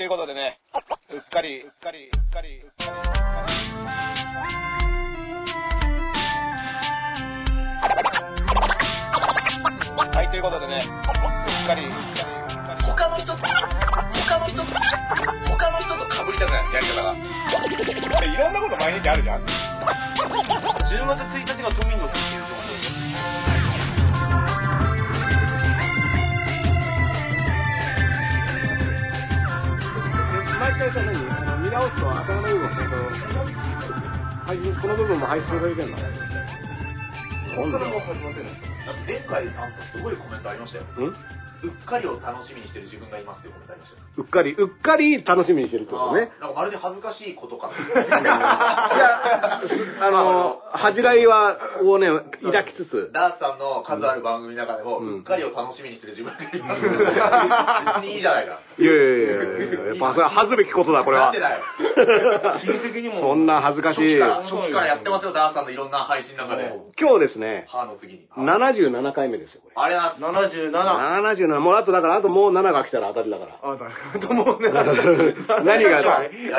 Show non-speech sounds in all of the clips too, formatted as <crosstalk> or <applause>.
ということでね、うっかり、うっかり、うっかり、うっかり。はい、ということでね、うっかり、うっかり、うっかり。他の人と、他の人と、他の人と被りたくない、やり方が。いろんなこと毎日あるじゃん。10月1日が都民の日っていう回さ、何あの見直すと頭の部分をちゃんと、この部分も配信されてんの？今度だって前回なんかすごいコメントありましたよ。ん？うっかりを楽しみにしてる自分がいますっていうコメントありましたよ。うっかり、うっかり楽しみにしてるってことね。なんかまるで恥ずかしいことか。いや、<laughs> すあの、恥じらいは、をね、抱きつつ、ダースさんの数ある番組の中でも、うんうっかりを楽しみにしてる自分がいます。別にいいじゃないか。いやいやいやいや、やっぱそれは恥ずべきことだ、これはなんで。だよ。親戚にも。そんな恥ずかしい。初期から、やってますよ、ダースさんのいろんな配信の中で。日ですね、歯の次に。77回目ですよ、これ。あれは、77。77、もうあとだから、あともう7が来たら当たりだから。あ、だから、ともうね。<laughs> 何があ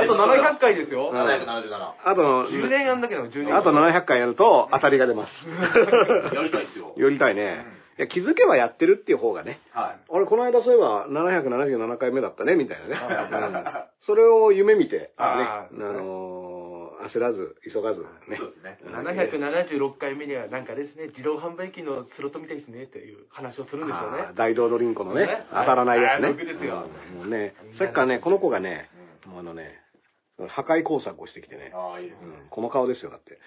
と700回ですよ。777。あとの、10年やんだけど、10年。あと700回やると当たりが出ます。<laughs> やりたいですよ。寄りたいね。いや気づけばやってるっていう方がね。はい。俺、この間そういえば777回目だったね、みたいなね。うんそれを夢見て、ね、あのー焦らず、急がず、ね。そう。ですね。776回目にはなんかですね、自動販売機のスロットみたいですね。っていう話をするんでしょうね。大道ドリンコのね。ね、当たらないやつね。ですよ。うん。もうね、さっきからね、この子がね、もうあのね、破壊工作をしてきてね、ああ、いいですね。うん。この顔ですよ、だって。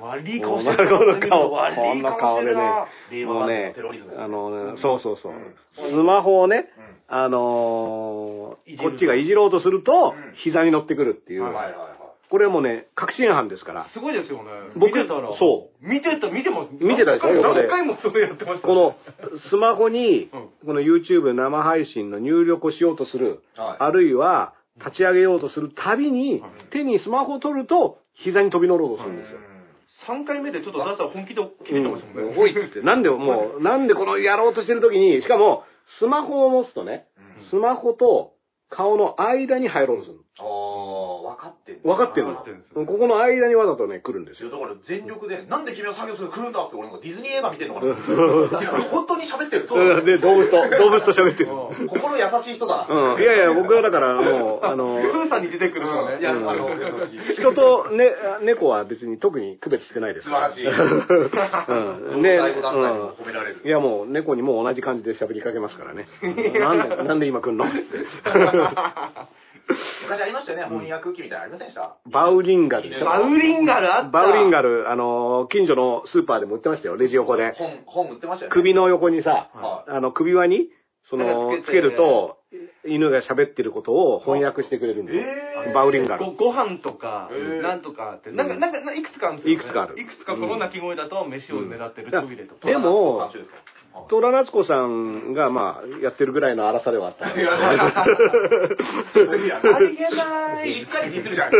悪い顔こしてる。の顔、こんな顔でね、もうねあのね、そうそうそう。スマホをね、あのこっちがいじろうとするとうん、膝に乗ってくるっていう。はいはいはい。これはもうね、確信犯ですから。すごいですよね。僕見てたら。。そう見てた、見てます。見てたでしょ？何回もそれやってました。この、スマホにうん、この YouTube 生配信の入力をしようとする、はいあるいは、立ち上げようとするたびに、手にスマホを取ると、膝に飛び乗ろうとするんですよ。3回目でちょっと出したら本気で切れてましたもんね。おいっつって、なんでもう、なんでこのやろうとしてる時に、しかも、スマホを持つとね、スマホと顔の間に入ろうとするああ、分かってる。の。分かってるのここの間にわざとね、来るんですよ。だから全力で、なんで君は作業する来るんだって俺なんかディズニー映画見てんのかな。いや本当に喋ってる。<laughs> そううんで、動物と、<laughs> 動物と喋ってる。心優しい人だな。うん。いやいや、僕はだからもう、あの、<laughs> プーさんに出てくる人ね。いや、あうんの。人と、ね、猫は別に特に区別してないですから。素晴うん。ね、褒められるうん。いやもう猫にも同じ感じで喋りかけますからね。なんで、なんで今来んの？って昔ありましたよね、翻訳機みたいなのありませんでした？バウリンガルでしょバウリンガルあった。バウリンガル、あの、近所のスーパーでも売ってましたよ、レジ横で。本、本売ってましたよね。首の横にさ、はいあの、首輪に、そのか、つけると、犬が喋ってることを翻訳してくれるんですよ。えーバウリンガル。ごご飯とかなんとかって、なんか、なんか、ないくつかあるんですよ、ね。いくつかあるいくつかこの鳴き声だと飯を狙ってるトイレとか。でもトラ夏子さんが、まあ、やってるぐらいの荒さではあった。ありえない。しっかりディスるじゃん。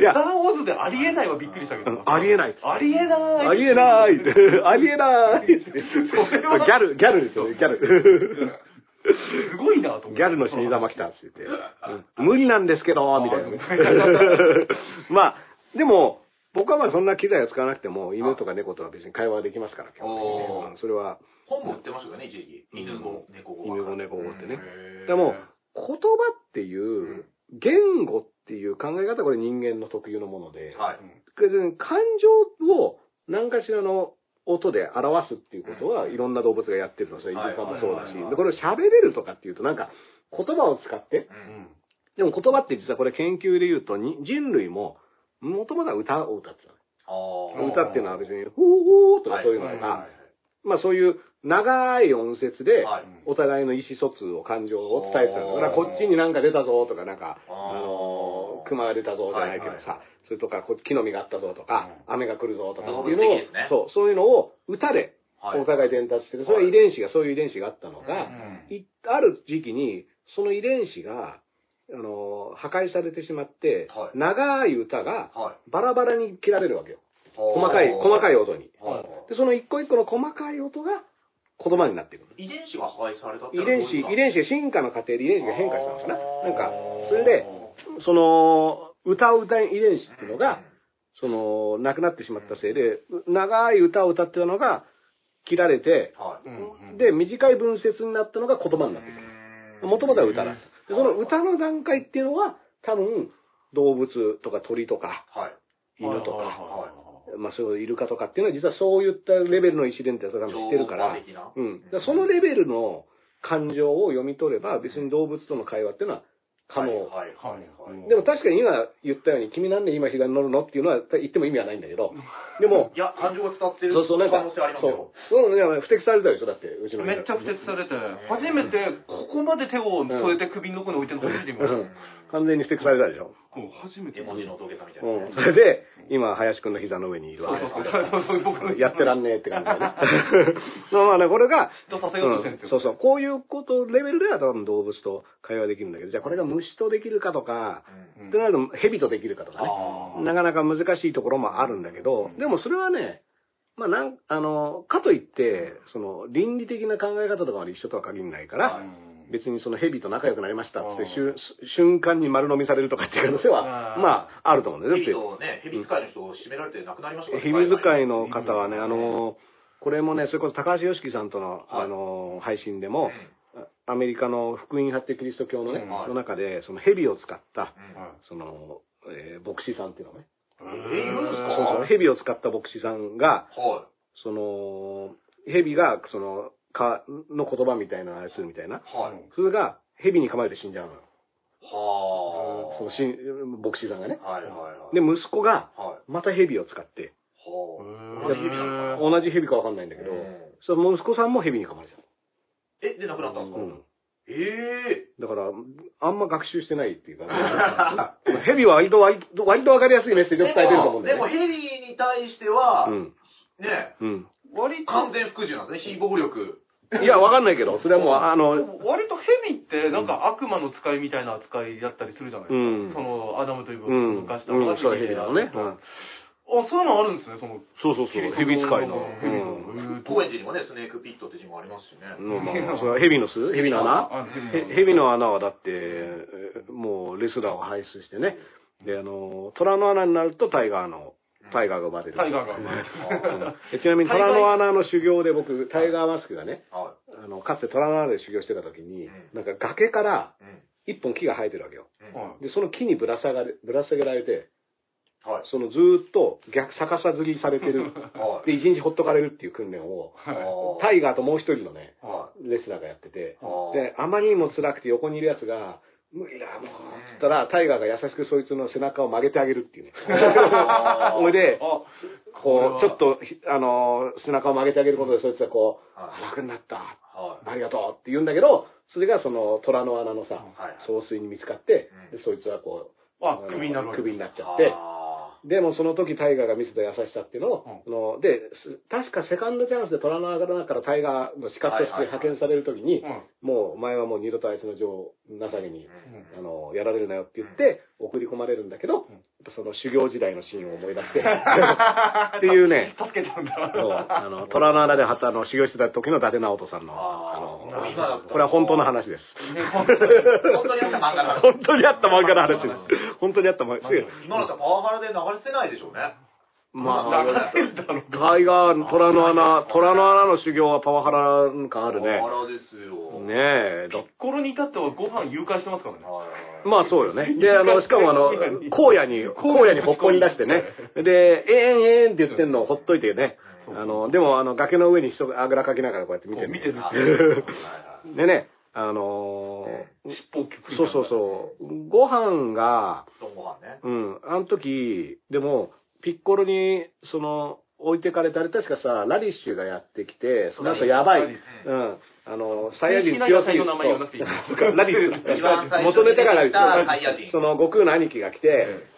いやスター・ウォーズでありえないはびっくりしたけど。ありえないありえない。ありえない <laughs> ありえないギャル、ギャルですよ、ギャル。すごいなと思。ギャルの死に様来たって言って、うん無理なんですけど、みたいなね。<laughs> まあ、でも、僕はまあそんな機材を使わなくても、犬とか猫とは別に会話できますから、基本的に。ねそれは、本も売ってましたよね、一時期。犬語、猫語。犬語猫語ってね。でも、言葉っていう、言語っていう考え方はこれ人間の特有のもので、はい。感情を何かしらの音で表すっていうことはいろんな動物がやってるのそれイルカもそうだし、これを喋れるとかっていうとなんか言葉を使って、うん。でも言葉って実はこれ研究で言うとに人類ももともとは歌を歌ってたあの。ー。歌っていうのは別に、ほーほーとかそういうのとかはいはいはい、まあそういう長い音節ではい。お互いの意思疎通を感情を伝えてたのだからこっちになんか出たぞとかなんか、あのー、熊が出たぞじゃないけどはいさ、それとかこ木の実があったぞとか、雨が来るぞとかうんっていうのをね、そう、そういうのを歌ではい。お互い伝達してて、それは遺伝子が、そういう遺伝子があったのが、ある時期にその遺伝子が、あのー、破壊されてしまっては、い長い歌がはい。バラバラに切られるわけよ。細細かい、細かい音に。はいで、その一個一個の細かい音が言葉になっていく。遺伝子が破壊されたって遺伝子、遺伝子が進化の過程で遺伝子が変化したのかな？なんか、それで、その、歌う歌い遺伝子っていうのが、その、なくなってしまったせいで、長い歌を歌ってたのが、切られて、はい。うんで、短い文節になったのが言葉になってくる。もともとは歌だった。で、その歌の段階っていうのは、多分、動物とか鳥とか、はい。犬とか、はまあそういうイルカとかっていうのは実はそういったレベルの石伝ってやつが知ってるから、うん。だからそのレベルの感情を読み取れば、別に動物との会話っていうのは可能。はいはいはいはい。でも確かに今言ったように、君なんで今膝に乗るのっていうのは言っても意味はないんだけど、でも、<laughs> いや、感情が伝わってるそうそう、なんか可能性あり、ますよそう。。そう、不適されたでしょだって、うちのめっちゃ不適されて、初めてここまで手を添えて首の横に置いてるの初めて見ました。うん完全に不適されたでしょもう初めて。絵文字の土下座みたいなね。うん。それで、今、林くんの膝の上にいるわけそうですけどそうそう。そうそう僕のやってらんねえって感じだね。<laughs> まあまあね、これが、嫉妬させようとしてるんですよ。そうそう。こういうこと、レベルでは多分動物と会話できるんだけど、じゃあこれが虫とできるかとか、うんってなると蛇とできるかとかね。なかなか難しいところもあるんだけど、でもそれはね、まあなん、あの、かといって、その、倫理的な考え方とかまで一緒とは限らないから、別にその蛇と仲良くなりましたって、瞬間に丸飲みされるとかっていう可能性は、まあ、あると思うんだよ。だって蛇、とね、蛇使いの人を締められて亡くなりましたからね蛇使いの方はね、あの、これもね、それこそ高橋良樹さんとの、はい。あの、配信でも、アメリカの福音派ってキリスト教のね、うん。の中で、その蛇を使った、その、えー牧師さんっていうのね。え、いるんですか？そうそう、蛇を使った牧師さんが、はその、蛇が、その、か、の言葉みたいなのをするみたいな。い。はい。それが、蛇に噛まれて死んじゃうのよ。はあ。そのしん、牧師さんがね。はいはいはい。で、息子が、はい。また蛇を使って、はあ。同じ蛇なのかな同じ蛇かわかんないんだけどうん、その息子さんも蛇に噛まれちゃう。え、で、亡くなったんですか？うん。ええだから、あんま学習してないっていうか、<laughs> 蛇は割と、割と、割とわかりやすいメッセージを伝えてると思うんだでも、よね。ヘビに対しては、うん。ね、うん。割と、完全服従なんですね、非暴力。いや、わかんないけど、それはもう、あの、割と蛇ってなんか悪魔の使いみたいな扱いだったりするじゃないですか。うんそのアダムとイブをうん。動かしたうん、そう、蛇なのね。うん。あ、そういうのあるんですね、その。そうそうそう、蛇使いの。蛇うん。の。高円寺にもね、スネークピットって字もありますしね。<laughs> うんまあ、それは蛇の巣蛇の穴あへ蛇の穴はだって、えーもうレスラーを輩出してね。で、あの、虎の穴になるとタイガーの、タイガーが生まれる。タイガーが生まれるうんでちなみに虎の穴の修行で僕、タイガーマスクがね、はあの、かつて虎の穴で修行してた時にうん、なんか崖からい。うん。一本木が生えてるわけよ。で、その木にぶら下がれ、ぶら下げられて、はい。そのずーっと逆逆さずりされてる。はい。で、一日ほっとかれるっていう訓練を、はタイガーともう一人のね、はレスラーがやってて、い。で、あまりにも辛くて横にいるやつが、無理だ、もう、つったら、タイガーが優しくそいつの背中を曲げてあげるっていうね。ほい <laughs> で、あ、こう、ちょっと、ひあのー、背中を曲げてあげることで、そいつはこう、楽になった、はい。ありがとうって言うんだけど、それがその虎の穴のさ、はい。総水に見つかって、そいつはこう、首になっちゃって、あでもその時タイガーが見せた優しさっていうのを、あので、す確かセカンドチャンスで虎の穴からタイガーの資格として派遣される時に、うん。もうお前はもう二度とあいつの情を情けに、ーあの、やられるなよって言って、送り込まれるんだけど、その修行時代のシーンを思い出して、<laughs> っていうね、助けちゃうんだ。そう。あの、虎の穴ではたあの修行してた時の伊達直人さんの、あの、これは本当の話です。本当にあった漫画の話。本当にあった漫画の話です。本当にあった漫画。今だったらパワハラで流れてないでしょうね。ま流あ、流れるだろうタイガー、虎の穴、虎の穴の修行はパワハラ感あるねパ。ワハラですよ。ねえ。だ頃に至ってはご飯誘拐してますからね。はい。まあそうよね。<laughs> で、あの、しかもあの、荒野に、荒野にほっこり出してね。<laughs> で、ええんええんって言ってんのをほっといてね。あの、でもあの、崖の上に人があぐらかきながらこうやって見てる。見てる <laughs> でね、あのー尻尾をくそうそうそう。ご飯が、ご飯ね。うん、あの時、でも、ピッコロに、その、置いてかれたあれ確かさ、ラディッシュがやってきて、その後やばい、うん、あの、サイヤ人強すぎる。ラディッシュ。一番最初元ネタがラディッシに出てきたサイヤュ。人その、悟空の兄貴が来て、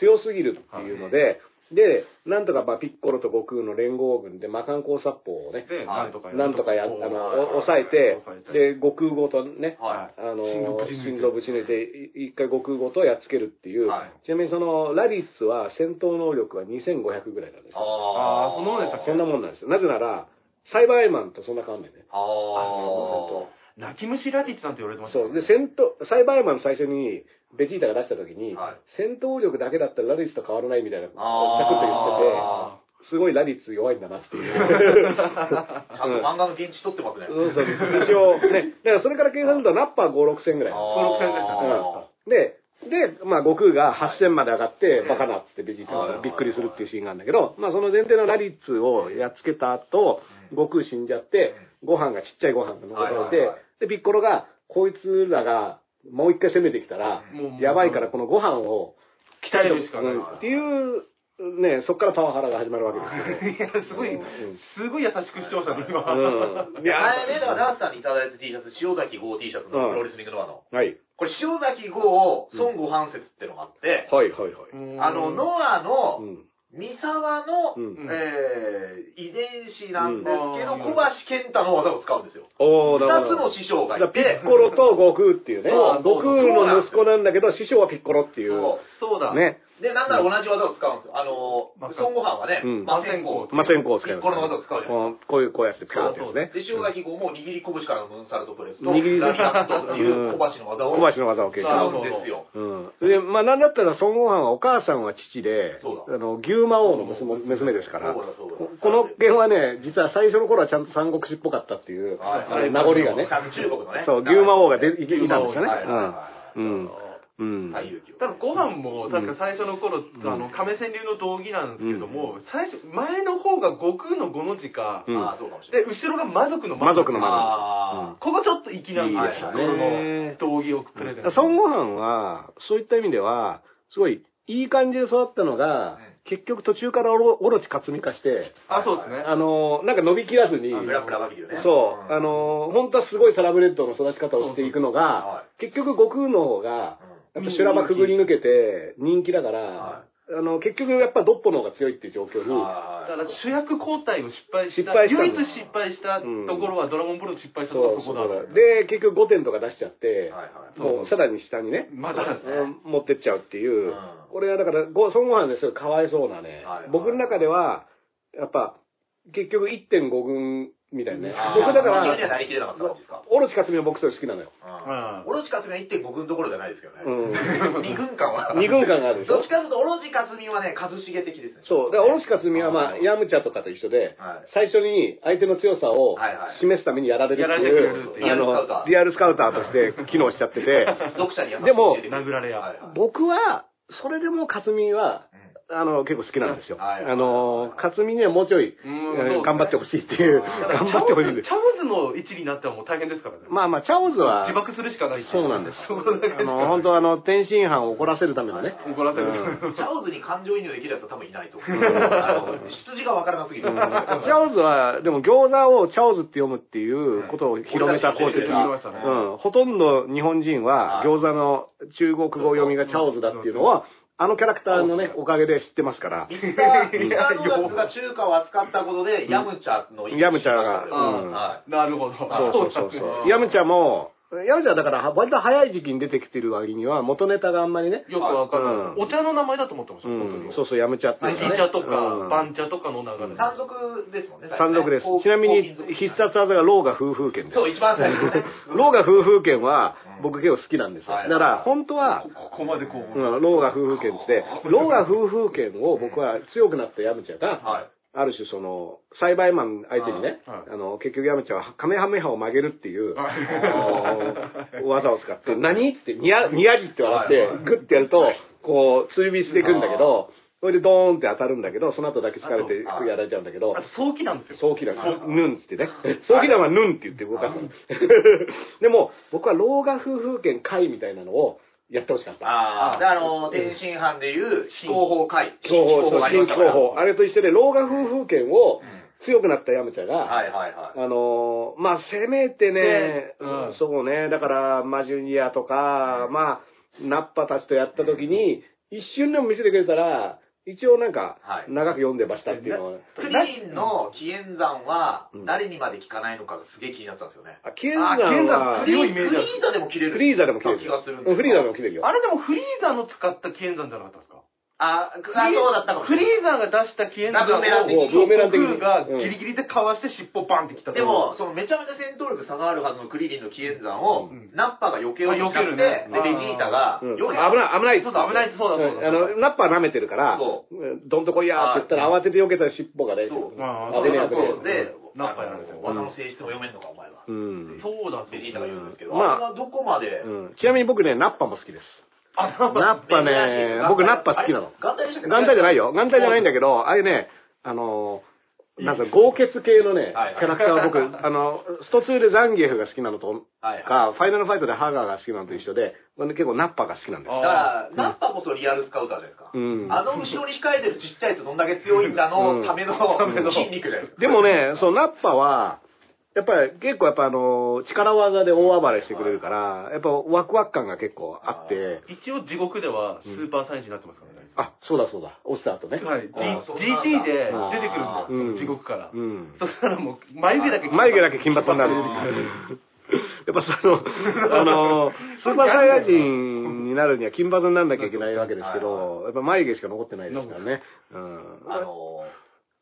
強すぎるっていうので、で、なんとかまあピッコロと悟空の連合軍で魔漢光殺法をね、で、なんとかなんとかや、あの、お抑えて、で、悟空ごとね、はい。あの心臓ぶち抜いて心臓ぶち抜いて、い一回悟空ごとやっつけるっていう、はいちなみにその、ラディッツは戦闘能力は2500ぐらいなんですよ。あーそんなもんでしたっけ？そんなもんなんですよ。なぜなら、サイバーエマンとそんな変わんないね。あー。泣き虫ラディッツなんて言われてましたそう。で、戦闘、サイバーエマン最初に、ベジータが出した時に、はい戦闘力だけだったらラディッツと変わらないみたいな、サクッとあ言ってて、すごいラディッツ弱いんだなっていう。<laughs> ちゃんと漫画の現地取ってますね。そうそう。一応、ね。だからそれから計算すると、ナッパー5、6戦ぐらい。5 6戦でしたねうんで、で、まあ、悟空が8000まで上がって、バカなっつってベジータがびっくりするっていうシーンがあるんだけど、まあ、その前提のラディッツをやっつけた後、悟空死んじゃって、ご飯がちっちゃいご飯が残されてで、ピッコロが、こいつらがもう一回攻めてきたらやばいからこのご飯を、鍛えるしかない。うん。っていう、ね、そっからパワハラが始まるわけですけど。<laughs> いや、すごい、すごい優しくしてましたね、今。うん。いや、前ね、だからダースさんにいただいた T シャツ、塩崎号 T シャツのプロレスリングノアの。はい。これ塩崎号孫悟飯説ってのがあって、はいはいはい。あの、ノアうのん。三沢の、うんえー、遺伝子なんですけど、うん小橋健太の技を使うんですよ。おー、二なるほど。つの師匠がいだからピてッ、コロと悟空っていうね。そう悟空の息子なんだけど、師匠はピッコロっていう。そうそうだ。ね。で、なんなら同じ技を使うんですよ。あの、まあ孫悟飯はね、うん魔線香。まあ、先行を使います。ピッコロの技を使うじゃな。こうこういう、こうやってピョンってやつね。で、塩崎号も握り拳からのムーンサルトプレスと、握りラリアットっていう小橋の技を小橋の技を経使験うんですよ。うん。で、まあ、なんだったら、孫悟飯はお母さんは父で、そうだあの、牛魔王の娘娘ですから、そうだそうだここの件はね、実は最初の頃はちゃんと三国志っぽかったっていう、はいあれ名残がね中国のね。そう、牛魔王がでいいたんですよね。はいはいはいうん。うん。最有機を多分ご飯も確か最初の頃、ん。あの亀川流の道義なんですけども、最初前の方が悟空の5の字か、うん。ああ、そうかもしれでない。後ろが魔族の魔族。の魔あここちょっと粋なんですよ。ね。この道義をプレゼント孫悟飯は、そういった意味では、すごい、いい感じで育ったのが、結局途中からオロオロチ克実化して、あそうですね。あの、なんか伸びきらずに、あブラブラバビルね。そう、あん、の、本当はすごいサラブレッドの育ち方をしていくのはが、結局悟空の方が、やっぱ修羅場くぐり抜けて人気だからは、あの、結局やっぱドッポの方が強いっていう状況に、はだから主役交代を失敗した。失敗したん唯だ一失敗したところは、ドラゴンボールの失敗したとこそうろはそこだ。そうで、結局5点とか出しちゃって、はいはい。もうさらに下にね、まだうん持ってっちゃうっていう、うん。これはだから、ご孫悟飯ですごいかわいそうなね、はいはい。僕の中では、やっぱ、結局1.5軍みたいなね僕だか自分にはなら、りきれなかった感じですか。オロチ克実は僕それ好きなのよ。うん。オロチカツミは1.5軍どころじゃないですけどね。うん <laughs> 2軍間は。二軍間があるでしょ？どっちかというと、オロチカツミはね、一茂的ですね。そう。だから、オロチ克実はまあ、ヤムチャとかと一緒で、はい最初に相手の強さをはいはい示すためにやられるってやられてくれるいう、っていうあの、リリアルスカウターとして機能しちゃってて、<laughs> 読者に優しいでも教えてくれる殴られやはいはい僕は、それでも克実は、あの、結構好きなんですよ。はいあの、克実にはもうちょい、頑張ってほしいっていう、頑張ってほしいんですチャ。オズの位置になってはもう大変ですからね。まあまあ、チャオズは、自爆するしかないそうなんです。あの、本当あの、天津飯を怒らせるためのね。怒らせる。うんチャオズに感情移入できるやつは多分いないと思う。あの出自がわからなすぎる。チャオズは、でも餃子をチャオズって読むっていうことを広めた功績。広めましたねうん。ほとんど日本人ははい餃子の中国語読みがチャオズだっていうのは、あのキャラクターのね、おかげで知ってますから。ミスター、ミスタードーナツが中華を扱ったことで、ヤムチャのヤムチャがうんはなるほど。そうそうそうそう。ヤムチャも、ヤムチャはだから割と早い時期に出てきてる割には元ネタがあんまりね。よくわかる、うんお茶の名前だと思ってました、う本当に。ん。そうそう、ヤムチャってい茶とか、うん番茶とかの流れ。山賊ですもんね。山賊です。ちなみに必殺技がローガ風風剣です。そう、一番最初ね。ローガ風風剣は僕結構好きなんですよ。はいだから本当は、ここまでこう。うん、ローガ風風剣って、ローガ風風剣を僕は強くなったヤムチャが、はい。ある種その、栽培マン相手にね、あの、結局ヤムチャはカメハメハを曲げるっていう、技を使って、何って、にや、にやりって笑ってグッてやると、こう、釣り火していくんだけど、それでドーンって当たるんだけど、その後だけ疲れてやられちゃうんだけどあ、と、早期なんですよ。早期弾、ヌンってね。早期弾はヌンって言って動かすの。<laughs> でも、僕は老河夫婦権会みたいなのをやってほしかった。ああ、で、あの、天津飯でいう、非公法会。情報、そう、新した。から情報。あれと一緒で、老河夫婦権を強くなったヤムチャが、はいはいはい。あのーまあ、せめてね、うん。そうね、だから、マジュニアとか、まあ、ナッパたちとやった時に、一瞬でも見せてくれたら、一応なんかは、い長く読んでましたっていうのは、クリリンの紀元山はうん、誰にまで聞かないのかがすげえ気になってたんですよね。あ、キエンザンあキエンザンはク、リーザでも切れる。フリーザでも切れるよ。気がするんうんフリーザでも切れるよ。あれでもフリーザの使った剣山じゃなかったですか？あ、くあ、そうだったかも。しフ。リーザーが出した紀元山ブーメラン的に。をブーメラン的に。がギリギリでかわして尻尾バンってきたとでも、そのめちゃめちゃ戦闘力差があるはずのクリリンの紀元山を、ん。ナッパが避けようとして、あ避けるね。で、ベジータが、うん。避け危ない、危ないそうそう危ないそうだそう。だあの、ナッパー舐めてるから、どんとこいやーって言ったら慌てて避けたら尻尾がね、危ねえで、ナッパやられて技の性質も読めんのか、お前は。うん。そうだ、ベジータが言うんですけど、まああれはどこまで、うん。ちなみに僕ね、ナッパも好きです。あ、ナナッパね、僕ナッパ好きなの。眼帯じゃないよ。眼帯じゃないんだけど、あれね、あのー、なんか豪傑系のねはい、キャラクターは僕、<laughs> あの、スト2でザンギエフが好きなのとか、ファイナルファイトでハガーが好きなのと一緒で、結構ナッパが好きなんですあだから、ナッパこそリアルスカウターじゃないですか。うん。あの後ろに控えてるちっちゃいやつどんだけ強いんだのためのうん。筋肉じゃないですか。でもね、そのナッパは、やっぱり結構やっぱあの、力技で大暴れしてくれるから、やっぱワクワク感が結構あって、一応地獄ではスーパーサイヤ人になってますからね。あ、そうだそうだ、落ちた後ね。はい、G あそうなんだ GT で出てくるんだよ、うんその地獄から。うん。そしたらもう、眉毛だけ眉毛だけ金髪になる。<laughs> やっぱその、<laughs> あの、スーパーサイヤ人になるには金髪にならなきゃいけないわけですけど、やっぱ眉毛しか残ってないですからね。うん。あの、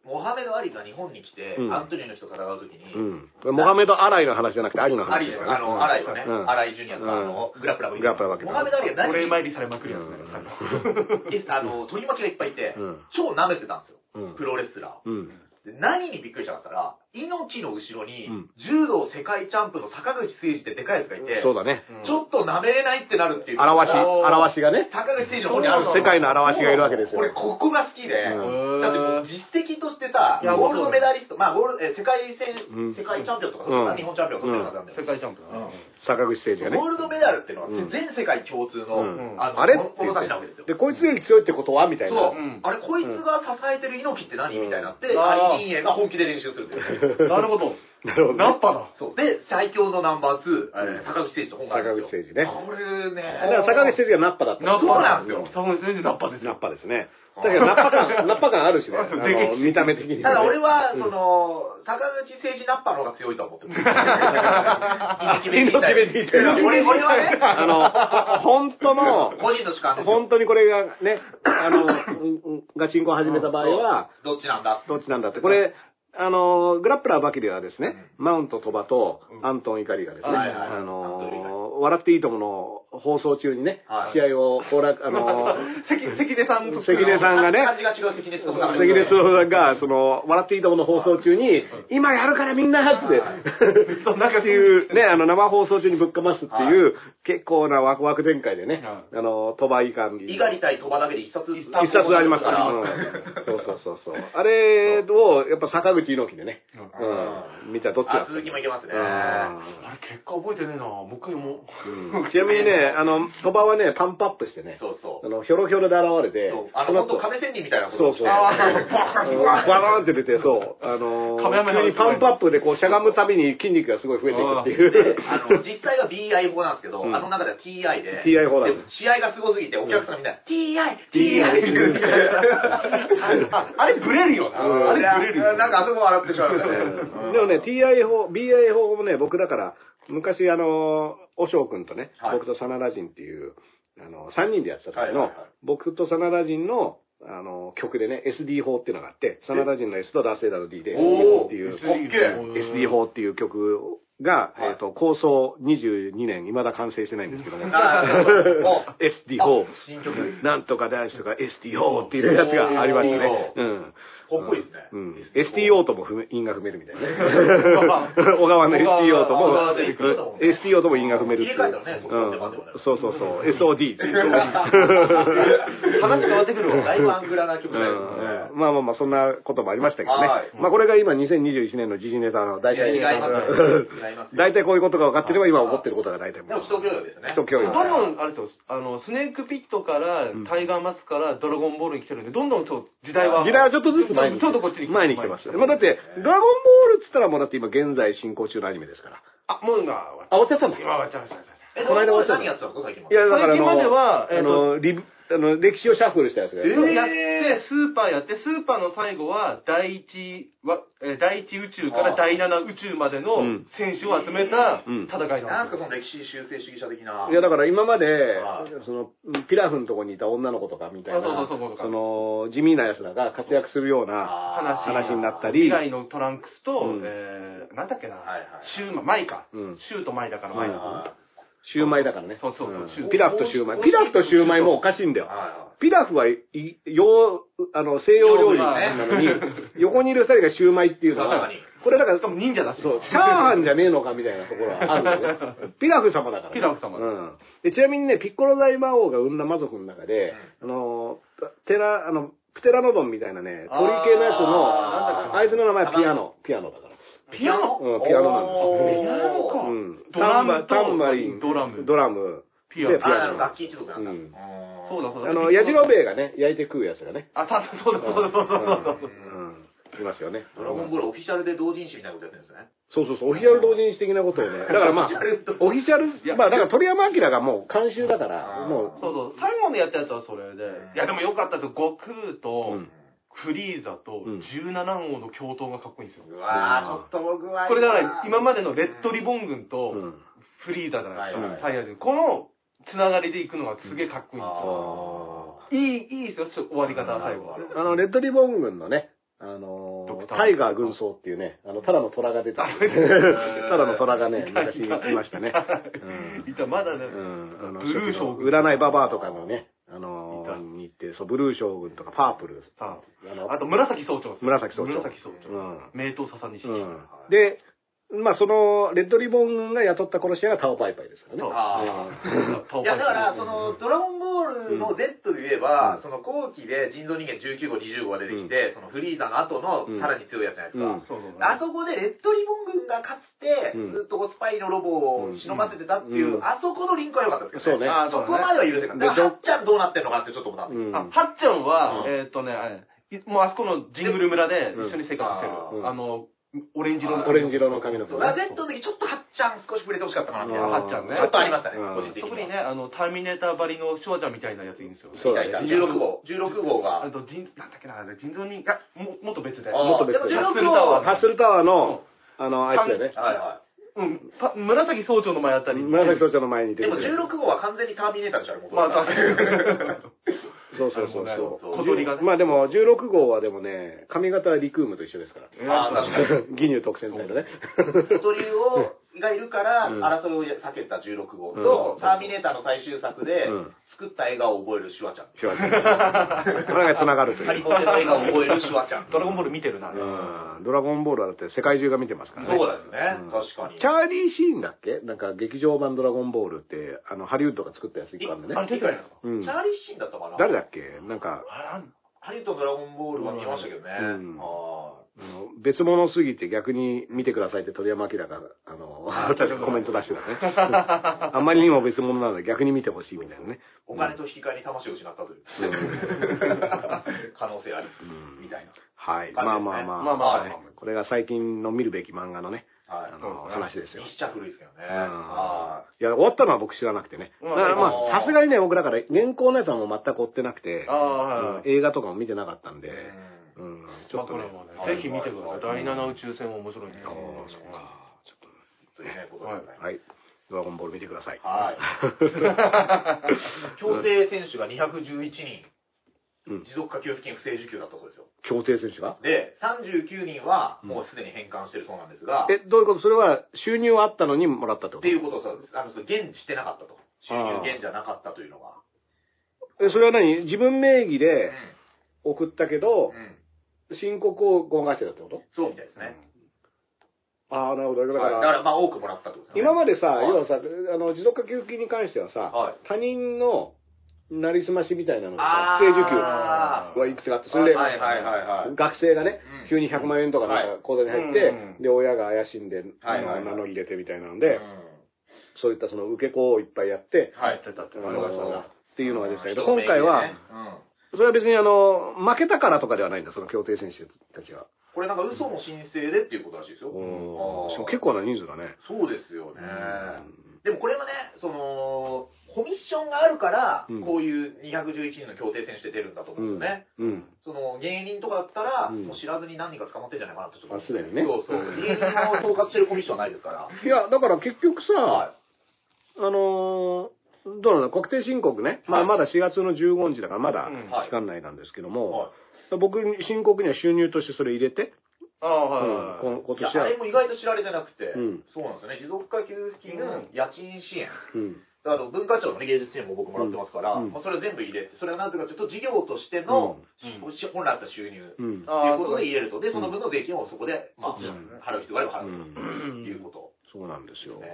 モハメド・アリが日本に来て、うん。アントニオの人と戦うときに、うん。モハメド・アライの話じゃなくて、アリのアリですよ、話ですからね。あの、アライのね、うん。アライジュニアとか、あの、グラップラーグラップラー分けモハメド・アリが何お礼に、参りされまくるやつね。<laughs> えあの、取り巻きがいっぱいいて、うん。超舐めてたんですよ、うん。プロレスラーを。うん。で何にびっくりしたかったら、猪木の後ろに、うん。柔道世界チャンプの坂口誠二ってでかいやつがいて、そうだね。ちょっと舐めれないってなるっていう。表し、表しがね。坂口誠二の方にある世界の表しがいるわけですよ。俺、ここが好きで、うん。だってもう実績としてさ、いやゴールドメダリスト、まあ、ゴールえ世界戦、うん。世界チャンピオンとか、うん。日本チャンピオン取ってるはずなんだよ。世界チャンプだね。坂口誠二がね。ゴー。ルドメダルっていうのは、うん。全世界共通の、うん。あれ？この差しなわけですよ。で、こいつより強いってことは？みたいな。そう、うんあれ、こいつが支えてる猪木って何、うん。みたいになって、うん。アリ・インエが本気で練習するっていう。ね。なるほど。なるほどねナッパだ。そう。で、最強のナンバー2、えうんー坂口誠二と本があるんですよ。坂口誠二ね。これね。だから坂口誠二がナッパだった。ナッパそうなんですよ坂口先生ナッパですよナッ。パですね。だけどナッパ感、<laughs> ナッパ感あるしね。見た目的にね。ただ俺は、その、坂口誠二ナッパの方が強いと思ってる。猪木ベ俺俺はね、あの、本当の、個人の主観ですよ。本当にこれがね、あの、ガチンコを始めた場合は、どっちなんだどっちなんだって。これ、あの、グラップラーバキではですね、マウント鳥羽とアントン・イカリがですね、あの、笑っていいともの放送中にねは、い。試合を、あの、<laughs> 関、関根さんと関根さんがね感じが違う関根とか関根さんが、その、笑っていいともの放送中に、今やるからみんなって、そうなんかっていう、ね、あの、生放送中にぶっかますっていう、結構なワクワク展開でね、はあの、鳥羽以下に。猪狩対鳥羽だけで一冊。一冊ありますから。うんそうそうそうそう。あれを、やっぱ坂口猪木でね、うん、見たらどっちだあ、鈴木もいけますね。あれ結果覚えてねえな。もう一回もうん。ちなみにね、あの、鳥羽はね、パンプアップしてね、そうそう。あの、ひょろひょろで現れてそう、あの、その後、本当亀仙人みたいなこと。そうそう。あうんバーンって出て、そう。あの急にパンプアップでこうしゃがむたびに筋肉がすごい増えていくっていう。あの、実際は BI 法なんですけど、うん。あの中では TI で、TI 法だで試合がすごすぎて、お客さんみんな、TI、TI って言ってああれブレるよな。うん。あれブレるよな。んかあそこ笑ってしまいましたね。でもね、TI 法、BI 法もね、僕だから、昔あの、おしょうくんとね、はい。僕とサナラジンっていう、あの、3人でやってた時の、はいはいはい。僕とサナラジンの、あの、曲でね、SD 法っていうのがあって、サナラジンの S とダースエーダー。の D で SD 法っていう、おー SD 法っていう曲が、はい。えっ、と、構想22年、未だ完成してないんですけども、あなるほど。<laughs> SD 法、新曲。なんとか男子とか STO っていうやつがありましたね。うん。かっこいいですね。うん。STO とも踏め韻が踏めるみたいなね。<laughs> 小川の STO とも STO とも、韻が踏めるっていう。そこうそうそうそう。SOD。<laughs> 話変わってくるわだいぶアングラな曲うだよんまあまあまあ、そんなこともありましたけどねはい。まあこれが今2021年の時事ネタの大体、大体こういうことが分かってれば今起こってることが大体もでも、基礎教養ですね。基礎教養どんどん、あれですよ、あの、スネークピットから、タイガーマスクから、ドラゴンボールに来てるんで、どんどんそう時代は。時代はちょっとずつ前にちょっとこっちに前に来てます。まあだって、ドラゴンボールっつったらもうだって今現在進行中のアニメですから。あ、もう今、あ、終わっちゃったんだ。今終わっちゃいました。終わったえ、この間ドおっしゃったラゴンボール何やってたんですか、最近まいや、だからあの、最近まではあとの、リブ、あの、歴史をシャッフルしたやつがやつえー。やって、スーパーやって、スーパーの最後は、第一は、えー第一宇宙から第七宇宙までのうん。選手を集めたうん。戦いななんんですよ。すか、その歴史修正主義者的な。いや、だから今まではい、その、ピラフのとこにいた女の子とかみたいな、あそうそうそうそうの、地味な奴らが活躍するような話話になったり。未、来のトランクスと、うん。えー、なんだっけな、はいはいシューマイ、マイか。うん。シューとマイだからマイだうんかシューマイだからね。そうそうそうピラフとシューマイ。ピラフとシューマイもおかしいんだよ。ピラフはい、洋、あの、西洋料理なのに、<laughs> 横にいる二人がシューマイっていうのはこれだからら。しかも忍者だし。そう、チャーハンじゃねえのかみたいなところはあるん <laughs> だよね。ピラフ様だから、ね。ピラフ様うん。で、ちなみにね、ピッコロ大魔王が生んだ魔族の中で、あの、テラ、あの、プテラノドンみたいなね、鳥系のやつの、かあいつの名前はピアノ。ピアノだから。い。ピアノ？うんピアノなんですピアノかうん。ドラムとタンバリン、ドラムドラム。ピアノでピアノあ、楽器一族なんだ。うんそうだそうだ。あの、ヤジロベエがね、焼いて食うやつがね。あ、たそうだそうだそうだそうだ。うん。いますよね。ドラゴンボールオフィシャルで同人誌みたいなことやってるんですね。そうそうそう、オフィシャル同人誌的なことをね。だからまあ、オフィシャル、まあだから鳥山明がもう監修だから、もそうそう。最後のやったやつはそれで。いや、でもよかったですよ。悟空う、とうん、フリーザとうん17王の共闘がかっこいいんですよ。うわー、ちょっと僕は。これだから今までのレッドリボン軍う、とうん。フリーザじゃないですはいか。サイヤ人。このつながりでいくのがすげえかっこいいんですあよ。いい、いいですよ、終わり方は最後は。あの、レッドリボン軍のね、あのー、タイガー軍曹っていうね、あの、ただの虎が出てくる。<laughs> ただの虎がね、昔いましたね。うんいた、まだね。うん、あの。占いババアとかのね、あのいたー、に行って、そう、ブルー将軍とかパープル。ああのあと、紫総長紫総長紫総長。うん名刀笹西。うん。で、まあ、その、レッドリボン軍が雇った殺し屋がタオパイパイですからね。あー。いや、だから、その、ドラゴンボールの Z で言えば、その後期で人造人間19号、20号が出てきて、そのフリーザの後のうん。さらに強いやつじゃないですうん。か。そうそう。あそこでレッドリボン軍がかつて、うん。ずっとスパイのロボを忍ばせてたっていう、うん。あそこのリンクは良かったですけどそうね。あーそこまでは許せなかった。だからはっちゃんどうなってんのかってちょっと思った。んですよ。うん。あ、はっちゃんは、うん。えーっとね、もうあそこのジングル村で一緒に生活してる。うん。あの、オレンジ色のオレンジ色の髪の毛そうだから Z の時ちょっとはっちゃん少し触れてほしかったかなみたいな。うんはっちゃんねちょっとありましたね、うん個人的にね、あの、ターミネーターばりのシュワちゃんみたいなやついるんですよ。そうだねいたいた16号。16号が。あと、人、なんだっけな、あれ、人造人、あ、も、もっと別で。もっと別でもで16号は、ハッスルタワーの、あの、あいつだよね。はいはうん、た紫総長の前あたりに。紫総長の前にい。でも出てくる。16号は完全にターミネーターでしょ、あれ元まあ、々確かに。<laughs> そうそうそうそう。小鳥がね。まあでも、16号はでもね、髪型はリクームと一緒ですから。あー確かに。<laughs> 義乳特選隊のね。小鳥を、がいるから、うん争いを避けた16号うんと、ターミネーターの最終作でうん、作った笑顔を覚えるシュワちゃん。シュワちゃんこれが繋がるという。ハリボテの笑顔を覚えるシュワちゃん。<laughs> ドラゴンボール見てるな。うんドラゴンボールはだって世界中が見てますからね。そうですねうん。確かに。チャーリー・シーンだっけ？なんか劇場版ドラゴンボールって、あの、ハリウッドが作ったやつ一個あるんであ、ね。出てないですかうんチャーリーシーンだったかな？誰だっけ？なんか、あなんハリウッドのドラゴンボールは見ましたけどね。うんああの別物すぎて逆に見てくださいって鳥山明が、あの、コメント出してたね。あんまりにも別物なので逆に見てほしいみたいなね。ーお金と引き換えに魂を失ったという。可能性あり。みたいな。はい。まあまあまあ。まあまあはいこれが最近の見るべき漫画のね、はいあの、話ですよ。にしちゃ古いですけどね。うんはいや、終わったのは僕知らなくてね。うんだからまあ、さすがにね、僕だから原稿のやつはもう全く追ってなくて、映画とかも見てなかったんで、ちょっとねまあこれ。もね、ぜひ見てください。第7宇宙船は面白いんで。ああ、そっか。ちょっとね。はい。ドラゴンボール見てください。はい。<laughs> 協定選手が211人、うん持続化給付金不正受給だったそうですよ。協定選手が？で、39人はもうすでに返還してるそうなんですが、え、どういうこと？それは収入はあったのにもらったってこと？っていうことをそうです。あの、減してなかったと。収入減じゃなかったというのが。え、それは何？自分名義うでん。送ったけど、うん。申告をごまかしてたってこと？そうみたいですね。ああ、なるほど。だか、はい。だからら、まあ多くもらったってことですね。今までさ、はい。要はさ、あの、持続化給付金に関してはさ、はい。他人のなりすましみたいなのさ、不正受給はいくつかあって、それで、はいはいはいはい。学生がねうん、急に100万円とかなんか口座に入って、うんで、親が怪しんで、はいはいはい。名乗り入れてみたいなのうん。で、そういったその受け子をいっぱいやって、はい。ってたってのだっていうのが出てたけど、今回はそれは別にあの、負けたからとかではないんだ、その協定選手たちは。これなんか嘘の申請でっていうことらしいですよ。うんしかも結構な人数だね。そうですよね。でもこれはね、その、ションがあるから、うんこういう211人の協定選手で出るんだと思うんですよね。うん。その芸人とかだったら、うんもう知らずに何人か捕まってんじゃないかなとちょっと。あすでにねそうそう。芸人を統括してるコミッションはないですから。いや、だから結局さ、はあのーどうなの？確定申告ね。まあはいまだ4月の15日だからまだ期間内なんですけどい。も、は僕に申告には収入としてそれ入れて、ああ、はいはいはい。うん、今年はあれ。も意外と知られてなくて、うんそうなんですよね。持続化給付金、うん家賃支援、うん。あと文化庁のね芸術支援も僕もらってますから、うんまあ、それを全部入れて、それはなぜかというと、事業としての、本来あった収入、うん。ということで入れると、で、その分の税金をそこで、まあ、払う必要があれば払ううんということ。そうなんですよ。ね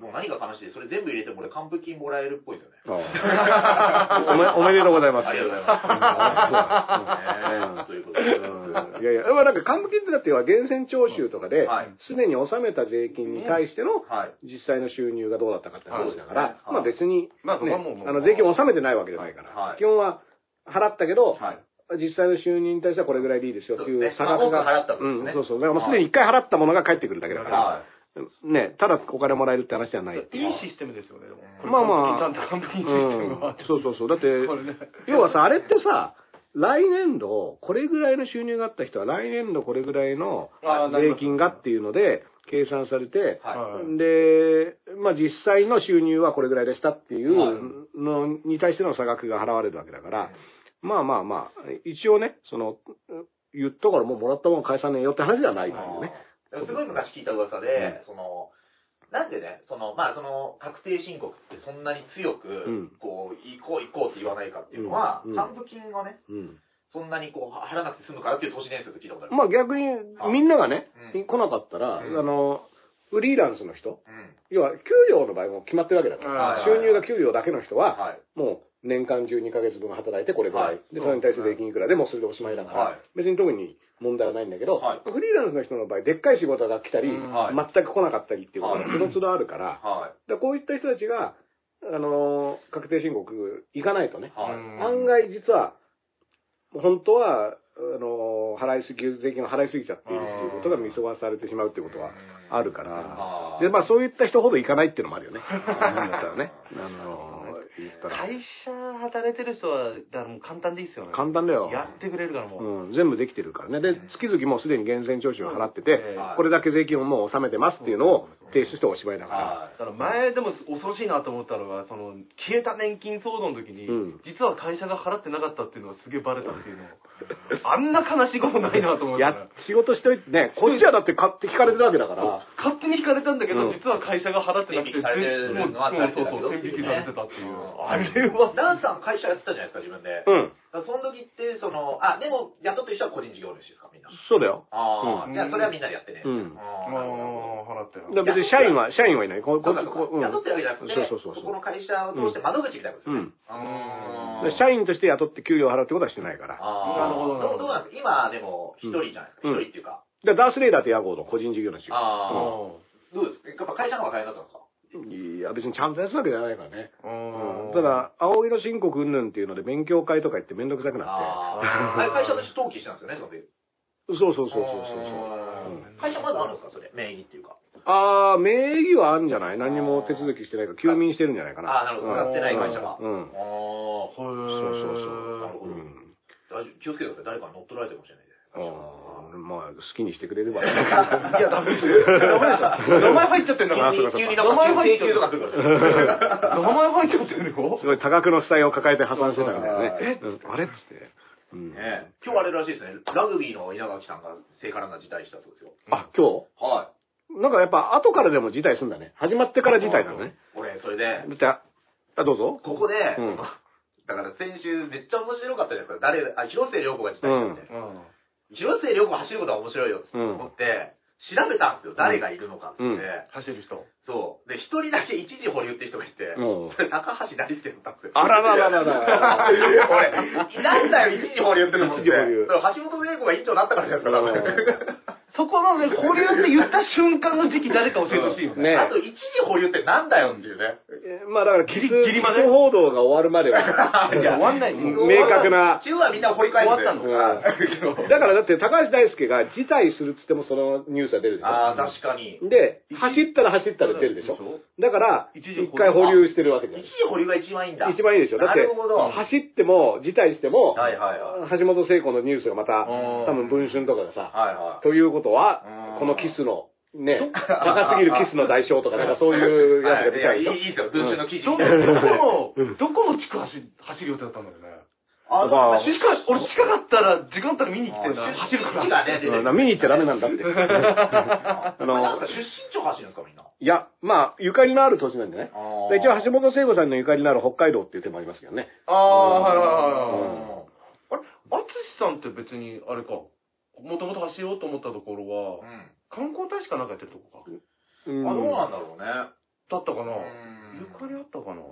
もう何が悲しいで、それ全部入れても俺、還付金もらえるっぽいですよね。おめおめでとうございます。ありがとうございます。ねということで。うんいやいや、まあなんか、還付金ってだっては源泉徴収とかではい、すでに納めた税金に対してのはい。実際の収入がどうだったかって話だから、はいまあ別に、まあそこねはもうもうあの税金を納めてないわけじゃないから、はい基本は払ったけど、はい。実際の収入に対してはこれぐらいでいいですよっていそう差額が、まあ多く払った分ですねうん、そうそう。だからもうすでに一回払ったものが返ってくるだけだから、はね、ただお金もらえるって話じゃないいう。いいシステムですよね、でも。まあまあちゃんと還付金システムがあって。そうそうそう。だって、<laughs> ね。要はさ、あれってさ、来年度、これぐらいの収入があった人は、来年度これぐらいの税金がっていうので、計算されて、で、まあ実際の収入はこれぐらいでしたっていはうのに対しての差額が払われるわけだから、まあまあまあ、一応ね、その、言ったからもうもらったもの返さねえよって話ではないっていすごい昔聞いた噂で、その、なんでね、その、まあ、その、確定申告ってそんなに強く、ん。こう、行こう行こうって言わないかっていうのは、還付金がね、うん。そんなにこう、払わなくて済むからっていう都市伝説を聞いたことある。まあ逆に、みんながね、うん。来なかったら、うん。あの、フリーランスの人、うん。要は給料の場合も決まってるわけだから、はい。収入が給料だけの人は、はい。もう年間12ヶ月分働いてこれぐらい。はい。で、それに対して税金いくら。でもうそれでおしまいだから、はい。別に特に問題はないんだけど、はい。フリーランスの人の場合、でっかい仕事が来たり、全く来なかったりっていうことがはい。その都度あるから、だかはらこういった人たちが、あのー確定申告行かないとね。案外実は、本当は、あのー払いすぎ、税金を払いすぎちゃっているっていうことが見過ごされてしまうっていうことはあるから、で、まあそういった人ほど行かないっていうのもあるよね。<laughs> なんだったらね。あのー言ったら。会社働いてる人は、だからもう簡単でいいっすよね。簡単だよ。やってくれるからもう。うん、全部できてるからね。で、月々もうすでに源泉徴収を払ってて、はいこれだけ税金をもう納めてますっていうのを提出しておしまいだから。はだから前でも恐ろしいなと思ったのが、その、消えた年金騒動の時に、うん実は会社が払ってなかったっていうのがすげえバレたっていうの。<laughs> あんな悲しいことないなと思って。や、仕事しておいてね、こっちはだって買って聞かれてるわけだから、勝手に引かれたんだけど、うん実は会社が払ってなくて、天引きされてる全のはされてたけどそうそう、天引きされてたっていう。うんあれは、ダンさん会社やってたじゃないですか、自分で。うん、その時って、その、あ、でも、雇ってる人は個人事業主ですか、みんな。そうだよ。ああ、うんじゃあそれはみんなでやってね。うん払ってだから別に社員は、社員はいない。こここうん雇ってるわけじゃなくて、そうそうそうそうこの会社を通して窓口みたいなことですよね。うん。社員として雇って給料を払うってことはしてないから。なるほどどどうどうなんですか？今でも一人じゃないですか？うん一人っていうか。でダースレーダーって屋号の個人事業主。ああ、うどうですか？やっぱ会社の方が大変だったんですか？いや、別にちゃんとやつわけじゃないからね。んうんただ、青色申告云々っていうので勉強会とか行ってめんどくさくなっああ。会社として登記したんですよね、その時。て。そうそうそうそうそうそう。うん会社まだあるんですかそれ。名義っていうか。ああ、名義はあるんじゃない何も手続きしてないから、休眠してるんじゃないかな。ああ、なるほど。使ってない会社が。うん。ああ。そうそうそうそう。なるほど。うん。大丈夫気をつけてください。誰かに乗っ取られてるかもしれない。ああ、まあ、好きにしてくれれば。<laughs> いや、ダメですよ。ダメですよ。<laughs> 名前入っちゃってんだから。急に、名前入っちゃって請求とから。名前入っちゃってるよす。ごい多額の負債を抱えて破産してたからね。えうんあれっつって。うん。ね今日あれらしいですね。ラグビーの稲垣さんが聖火ランナー辞退したそうですよ。あ、今は日なんかやっぱ後からでも辞退するんだね。始まってから辞退なのね。い。俺、それで、だあ、あどうぞ。ここで、うんだから先週めっちゃ面白かったじゃないですか。誰、あ、広末涼子が辞退したって。うん。広末涼子走ることは面白いよって思って、調べたんですよ。誰がいるのかって言って。走る人。そう。で、一人だけ一時保留って人がいて、うんそれ高橋大輔だったんですよ。あららららら <laughs> 俺、なんだよ、一時保留って思って。一時保留それ橋本聖子が委員長になったからじゃないですか、多分。そこのね、保留って言った瞬間の時期誰か教えてほしいよね。ねあと、一時保留ってなんだよっていうね。えまあだから、ギリギリまで報道が終わるまでは、<laughs> いや終わんない明確な、9はみんな掘り返すんだよ。終わっただからだって高橋大輔が辞退するっつってもそのニュースが出るでしょ。ああ、確かに。で、走ったら走ったら出るでしょ。だから、一回保留してるわけじゃない。一時保留が一番いいんだ。一番いいでしょ。だって走っても、辞退しても、はいはいはい。橋本聖子のニュースがまた、うん多分文春とかがさ、はいはい。ということはうん、このキスの、ね、高すぎるキスの代償とか、なんかそういうやつが出ちゃうでしょはいいですよ、文春の記事どみたいな。どこの、どこの地区走走る予定だったんだろうね。あまあ出近い、俺近かったら、時間あったら見に来てんだ。走るから。がね、出てうんる。見に行っちゃダメなんだって。<laughs> ああの、なんのか、出身地走るんですか、みんな。いや、まあ、ゆかりのある土地なんでね。一応、橋本聖子さんのゆかりのある北海道っていう手もありますけどね。ああ、はいはいはいあはい。あれ、淳さんって別に、あれか、もともと走ろうと思ったところは、観光大使かなんかやってるとこか。うんあ、どうなんだろうね。だったかな？うんゆかりあったかな？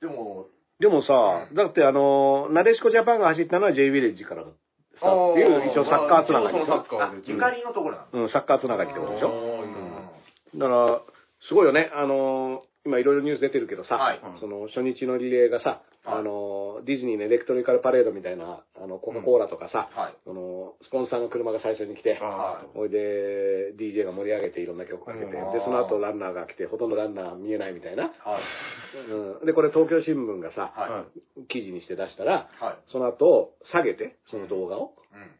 でも、でもさ、だってあの、なでしこジャパンが走ったのは J ヴィレッジからスタートっていう、一応サッカーつながりでしょ？ゆかりのところなんだ。うん、サッカーつながりってことでしょ？うんだから、すごいよね。あのー今いろいろニュース出てるけどさ、はいその初日のリレーがさ、はいあのーディズニーのエレクトリカルパレードみたいな、あの、コカ・コーラとかさ、はい。そのスポンサーの車が最初に来て、あほいで、DJ が盛り上げていろんな曲かけて、うんで、その後ランナーが来て、ほとんどランナー見えないみたいな。はい。うん、で、これ東京新聞がさ、あ。はい。はい。記事にして出したら、はい。その後、下げて、その動画を。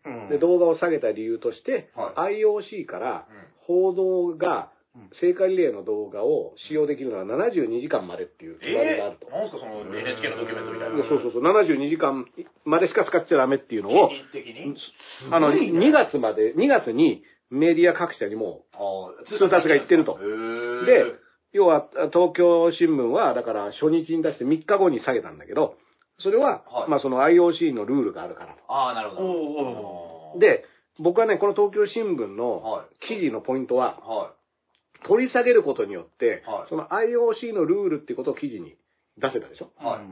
うん。うんで、動画を下げた理由として、は IOC からうん報道がうん、聖火リレーの動画を使用できるのは72時間までっていう決まりがあると。えー、なんすか、その NHK のドキュメントみたいな。そうそうそう、72時間までしか使っちゃダメっていうのを、あの、すごいね。2月まで、2月にメディア各社にも、ああ、通達が言ってると。で、要は東京新聞は、だから初日に出して3日後に下げたんだけど、それは、はい。まあその IOC のルールがあるからと。ああ、なるほど。で、僕はね、この東京新聞のはい。記事のポイントは、は取り下げることによって、はいその IOC のルールっていうことを記事に出せたでしょ？い。はい。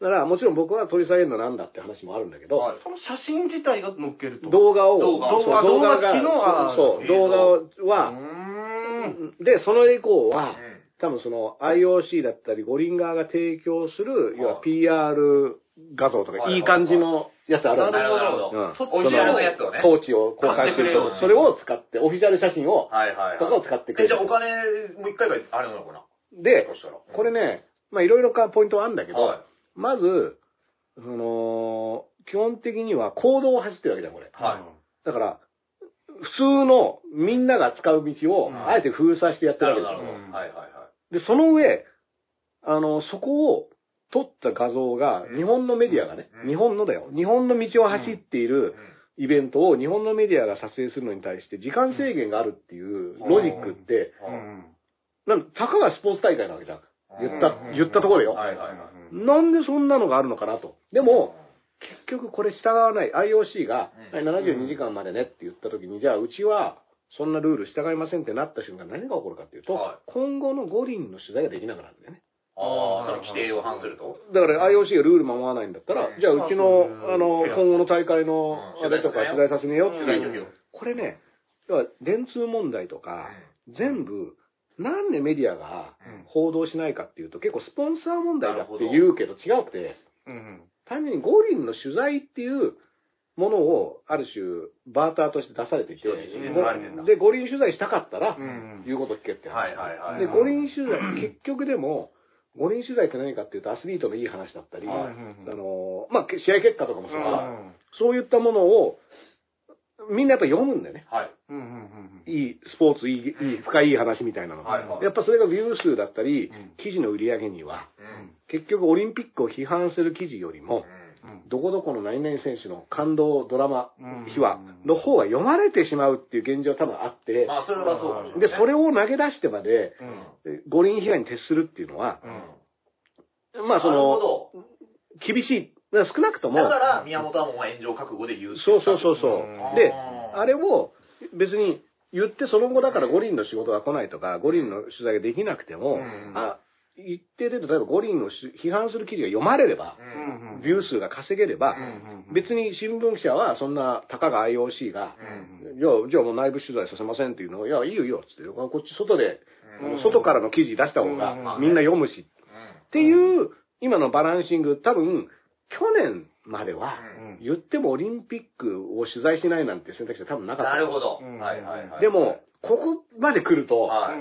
だからもちろん僕は取り下げるのなんだって話もあるんだけど、はいその写真自体が載っけると。動画を、動画そう動画動画が動画付きのそう、映動像画は。で、その以降は、うん多分その IOC だったり、五輪側が提供する、要ははい PR 画像とか、はいいい感じのやつあるんだなるほど、なるほど。うんそっちオリジナルのやつをね。トーチを公開してると、それを使って、オフィシャル写真を、はいはいはい。とかを使ってくれるえじゃあお金、もう一回があれなのかな？で。これね、まあいろいろかポイントはあるんだけど、はいまず、その、基本的には行動を走ってるわけじゃん、これ。はいだから、普通のみんなが使う道をう、んあえて封鎖してやってるわけですよ。はいはいはい。で、その上、あの、そこを撮った画像が、うん日本のメディアがね、うん。日本のだよ、日本の道を走っているうイベントを日本のメディアが撮影するのに対して時間制限があるっていうロジックって。なんたかがスポーツ大会なわけじゃん。言ったうん、言ったところでよ。なんでそんなのがあるのかなと。でも、結局これ従わない IOC が、うん。はい72時間までねって言った時に、じゃあうちはそんなルール従いませんってなった瞬間何が起こるかっていうと、はい。今後の五輪の取材ができなくなるんだよね。ああ、その規定を反すると？だから IOC がルール守らないんだったら、うん。じゃあうちの、まああの、今後の大会のうん。あれとか取材させねえよって。これね、要は電通問題とか、全部、なんでメディアがうん。報道しないかっていうと、結構スポンサー問題だって言うけど違くて、うん。単純に五輪の取材っていうものをある種バーターとして出されていて、で、五輪取材したかったらうん。言うこと聞けって話。で、五輪取材、結局でも、五輪取材って何かっていうとアスリートのいい話だったり、はいあの、まあ、試合結果とかもそうだ、うんそういったものをみんなやっぱ読むんだよね。はい。うんうんうんいいスポーツ、いい、いい深いいい話みたいなの。はいはいやっぱそれがビュー数だったりうん、記事の売り上げには、うん。結局オリンピックを批判する記事よりも、うんどこどこの何々選手の感動ドラマうん秘話の方が読まれてしまうっていう現状多分あって、まあ、それはそうで、それを投げ出してまで、五輪被害に徹するっていうのは、うん。まあその、ど。厳しい。少なくともだ、から、宮本はもう炎上覚悟で言う。そうそうそうそううん。で、あれを別に言ってその後だから五輪の仕事が来ないとか、五輪の取材ができなくても、うんあ、一定程度、例えば五輪をし批判する記事が読まれれば、うんうん。ビュー数が稼げれば、うん別に新聞記者はそんな、たかが IOC が、じゃあ、じゃあもう内部取材させませんっていうのを、いや、いいよいいよ、つって、こっち外で、外からの記事出した方がうんみんな読むし、っていう、今のバランシング、多分、去年までは、言ってもオリンピックを取材しないなんて選択肢は多分なかった。なるほど。うん。はいはいはい。でも、ここまで来ると、はい。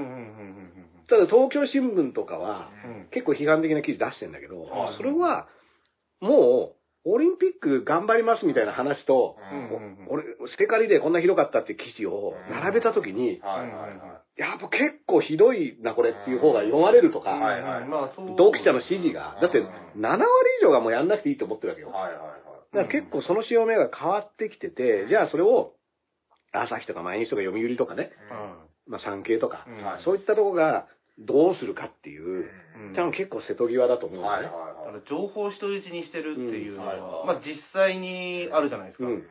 ただ東京新聞とかは、うん。結構批判的な記事出してんだけど、はいそれは、もう、オリンピック頑張りますみたいな話と、俺、ステカリでこんなひどかったって記事を並べたときに、やっぱ結構ひどいな、これっていう方が読まれるとか、読者の支持が、だって7割以上がもうやんなくていいと思ってるわけよ。だから結構その潮目が変わってきてて、じゃあそれを、朝日とか毎日とか読売とかね、まあ産経とか、そういったとこがどうするかっていう、うん多分結構瀬戸際だと思うんだはいよね。はいはい。情報を人質にしてるっていうのうんはまあ実際にあるじゃないですか。うん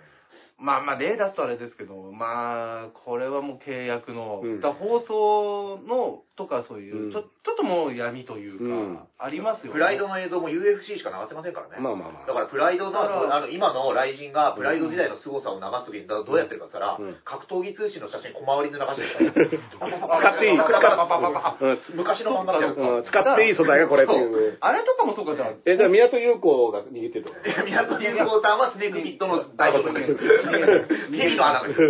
まあまあ例出すとあれですけど、まあ、これはもう契約の、うん放送のとかそういう、ちょちょっともう闇というか、うんありますよね。プライドの映像も UFC しか流せませんからね。まあまあまあだからプライドの、あの、今の雷神がプライド時代の凄さを流すときに、どうやってるかって言ったら、うん格闘技通信の写真小回りで流してる。使っていい使って昔の漫画だよ。うん使っていい素材がこれっていう。あれとかもそうかじゃあ、え、じゃあ、宮戸優子が握ってると。宮戸優子さんはスネークピットの大丈夫です。ヘビの穴です。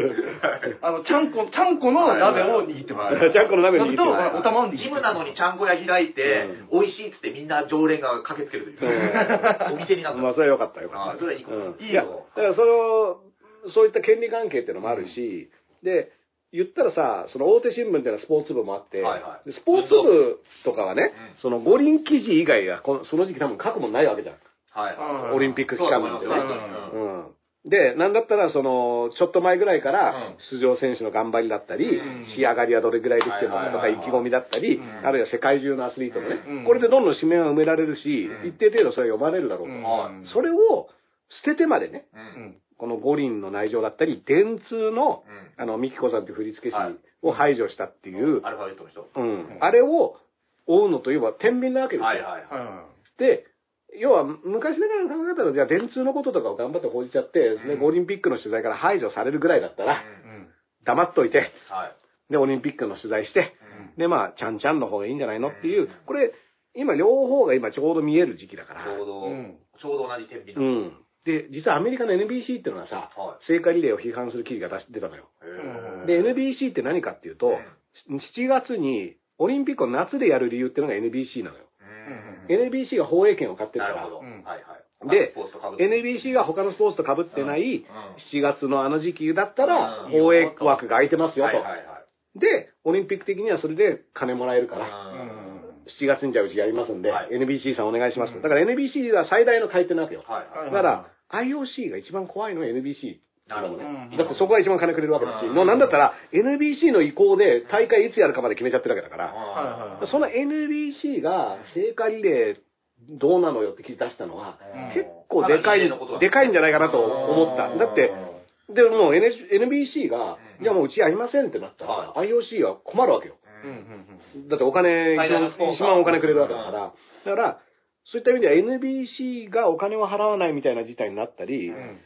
<laughs> あの、ちゃんこ、ちゃんこの鍋を握ってます。ちゃんこの鍋を握ってる。と、る。お玉を握ってジムなのにちゃんこ屋開いて、美味しいっつってみんな常連が駆けつけるという。お店になった。まあ、それはよかったよかった。あそれはいいことうんいいや、だよからその、そういった権利関係っていうのもあるし、で、言ったらさ、その大手新聞っていうのはスポーツ部もあって、はいはいでスポーツ部とかはね、うんその五輪記事以外がこのその時期多分書くもんないわけじゃん。はいはい。オリンピック期間なんでね。うんで、なんだったら、その、ちょっと前ぐらいからうん、出場選手の頑張りだったり、うん。仕上がりはどれぐらいできてるのかとか、意気込みだったり、うん。あるいは世界中のアスリートのね、うん。これでどんどん紙面は埋められるし、うん。一定程度それは読まれるだろうと。それを捨ててまでね。この五輪の内情だったり、電通の、あの、ミキコさんという振付師はい。を排除したっていう、アルファベットの人。うん、あれを追うのといえば天秤なわけですよ。はいはいはい。はで、要は昔ながらの考え方で、じゃあ電通のこととかを頑張って報じちゃって、でうんオリンピックの取材から排除されるぐらいだったら、黙っといて、はい。で、オリンピックの取材して、うんで、まあ、ちゃんちゃんの方がいいんじゃないのっていうう、これ、今両方が今ちょうど見える時期だから。ちょうど、うんちょうど同じ天秤うの。ん。で、実はアメリカの NBC っていうのはさ、はい聖火リレーを批判する記事が出し出たのよ。で、NBC って何かっていうと、7月にオリンピックを夏でやる理由っていうのが NBC なのよ。うん NBC が放映権を買ってるからなるほ。ど。うんはいはい。で他のスポーツと被って NBC が他のスポーツと被ってないうん7月のあの時期だったらうん放映枠が空いてますよはいはいはい。と。で、オリンピック的にはそれで金もらえるから、うん7月にじゃあうちやりますんで、はい NBC さんお願いしますだから NBC は最大の買い手なわけよ。だから IOC が一番怖いのは NBC。なるほどうんだってそこが一番金くれるわけだし、うんもうなんだったら NBC の意向で大会いつやるかまで決めちゃってるわけだから、その NBC が聖火リレーどうなのよって記事出したのは、うん。結構でかい、でかいんじゃないかなと思った。だって、でも NBC が、うん。いやもううちやりませんってなったら、は IOC は困るわけよ。だってお金、最一番お金くれるわけだから。だから、そういった意味では NBC がお金を払わないみたいな事態になったり、うん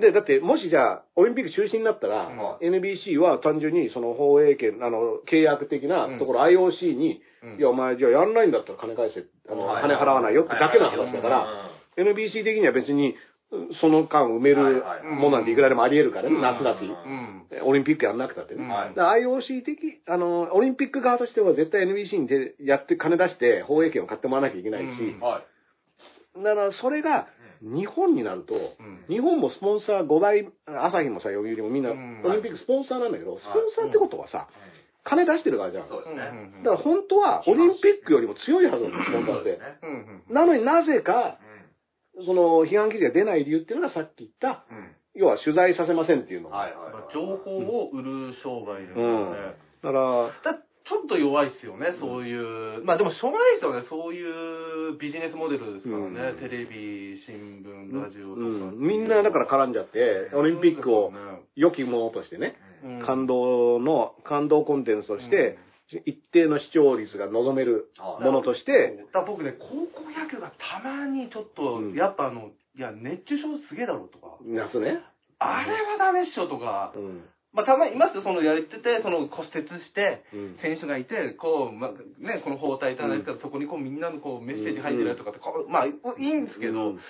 で、だってもしじゃあ、オリンピック中止になったら、うん NBC は単純にその放映権、あの、契約的なところ IOC に、うん。いやお前じゃあやんないんだったら金返せ、あの、はい。金払わないよってだけの話だから、NBC 的には別に、その間埋めるものなんていくらでもあり得るからね、うん。夏だし。うん。オリンピックやんなくたってね。IOC 的、あの、オリンピック側としては絶対 NBC にでやって金出して放映権を買ってもらわなきゃいけないし。だからそれが日本になると、うん。日本もスポンサー5大、朝日もさ、読売もみんな、うん。オリンピックスポンサーなんだけど、スポンサーってことはさ、金出してるからじゃん。そうですね。だから本当はオリンピックよりも強いはずなんだよ、スポンサーって。なのになぜか、その批判記事が出ない理由っていうのがさっき言った、うん。要は取材させませんっていうの。はいはいはい。情報を売る商売ですよね。だから、だちょっと弱いっすよね、そういう。まあでもしょうがないですよね、そういうビジネスモデルですからね。うんテレビ、新聞、ラジオとか。うん、みんなだから絡んじゃって、オリンピックを良きものとしてね、うん感動の、感動コンテンツとして、一定の視聴率が望めるものとして、だから僕ね、高校野球がたまにちょっと、うんやっぱあの、いや、熱中症すげえだろとか、夏ね。あれはダメっしょとか、うん。まあたまにいますよ、そのやってて、その骨折して、うん。選手がいて、こう、まあ、ね、この包帯いただいたら、そこにこうみんなのこうメッセージ入ってるやつとかって、こうまあ、いいんですけど、うん。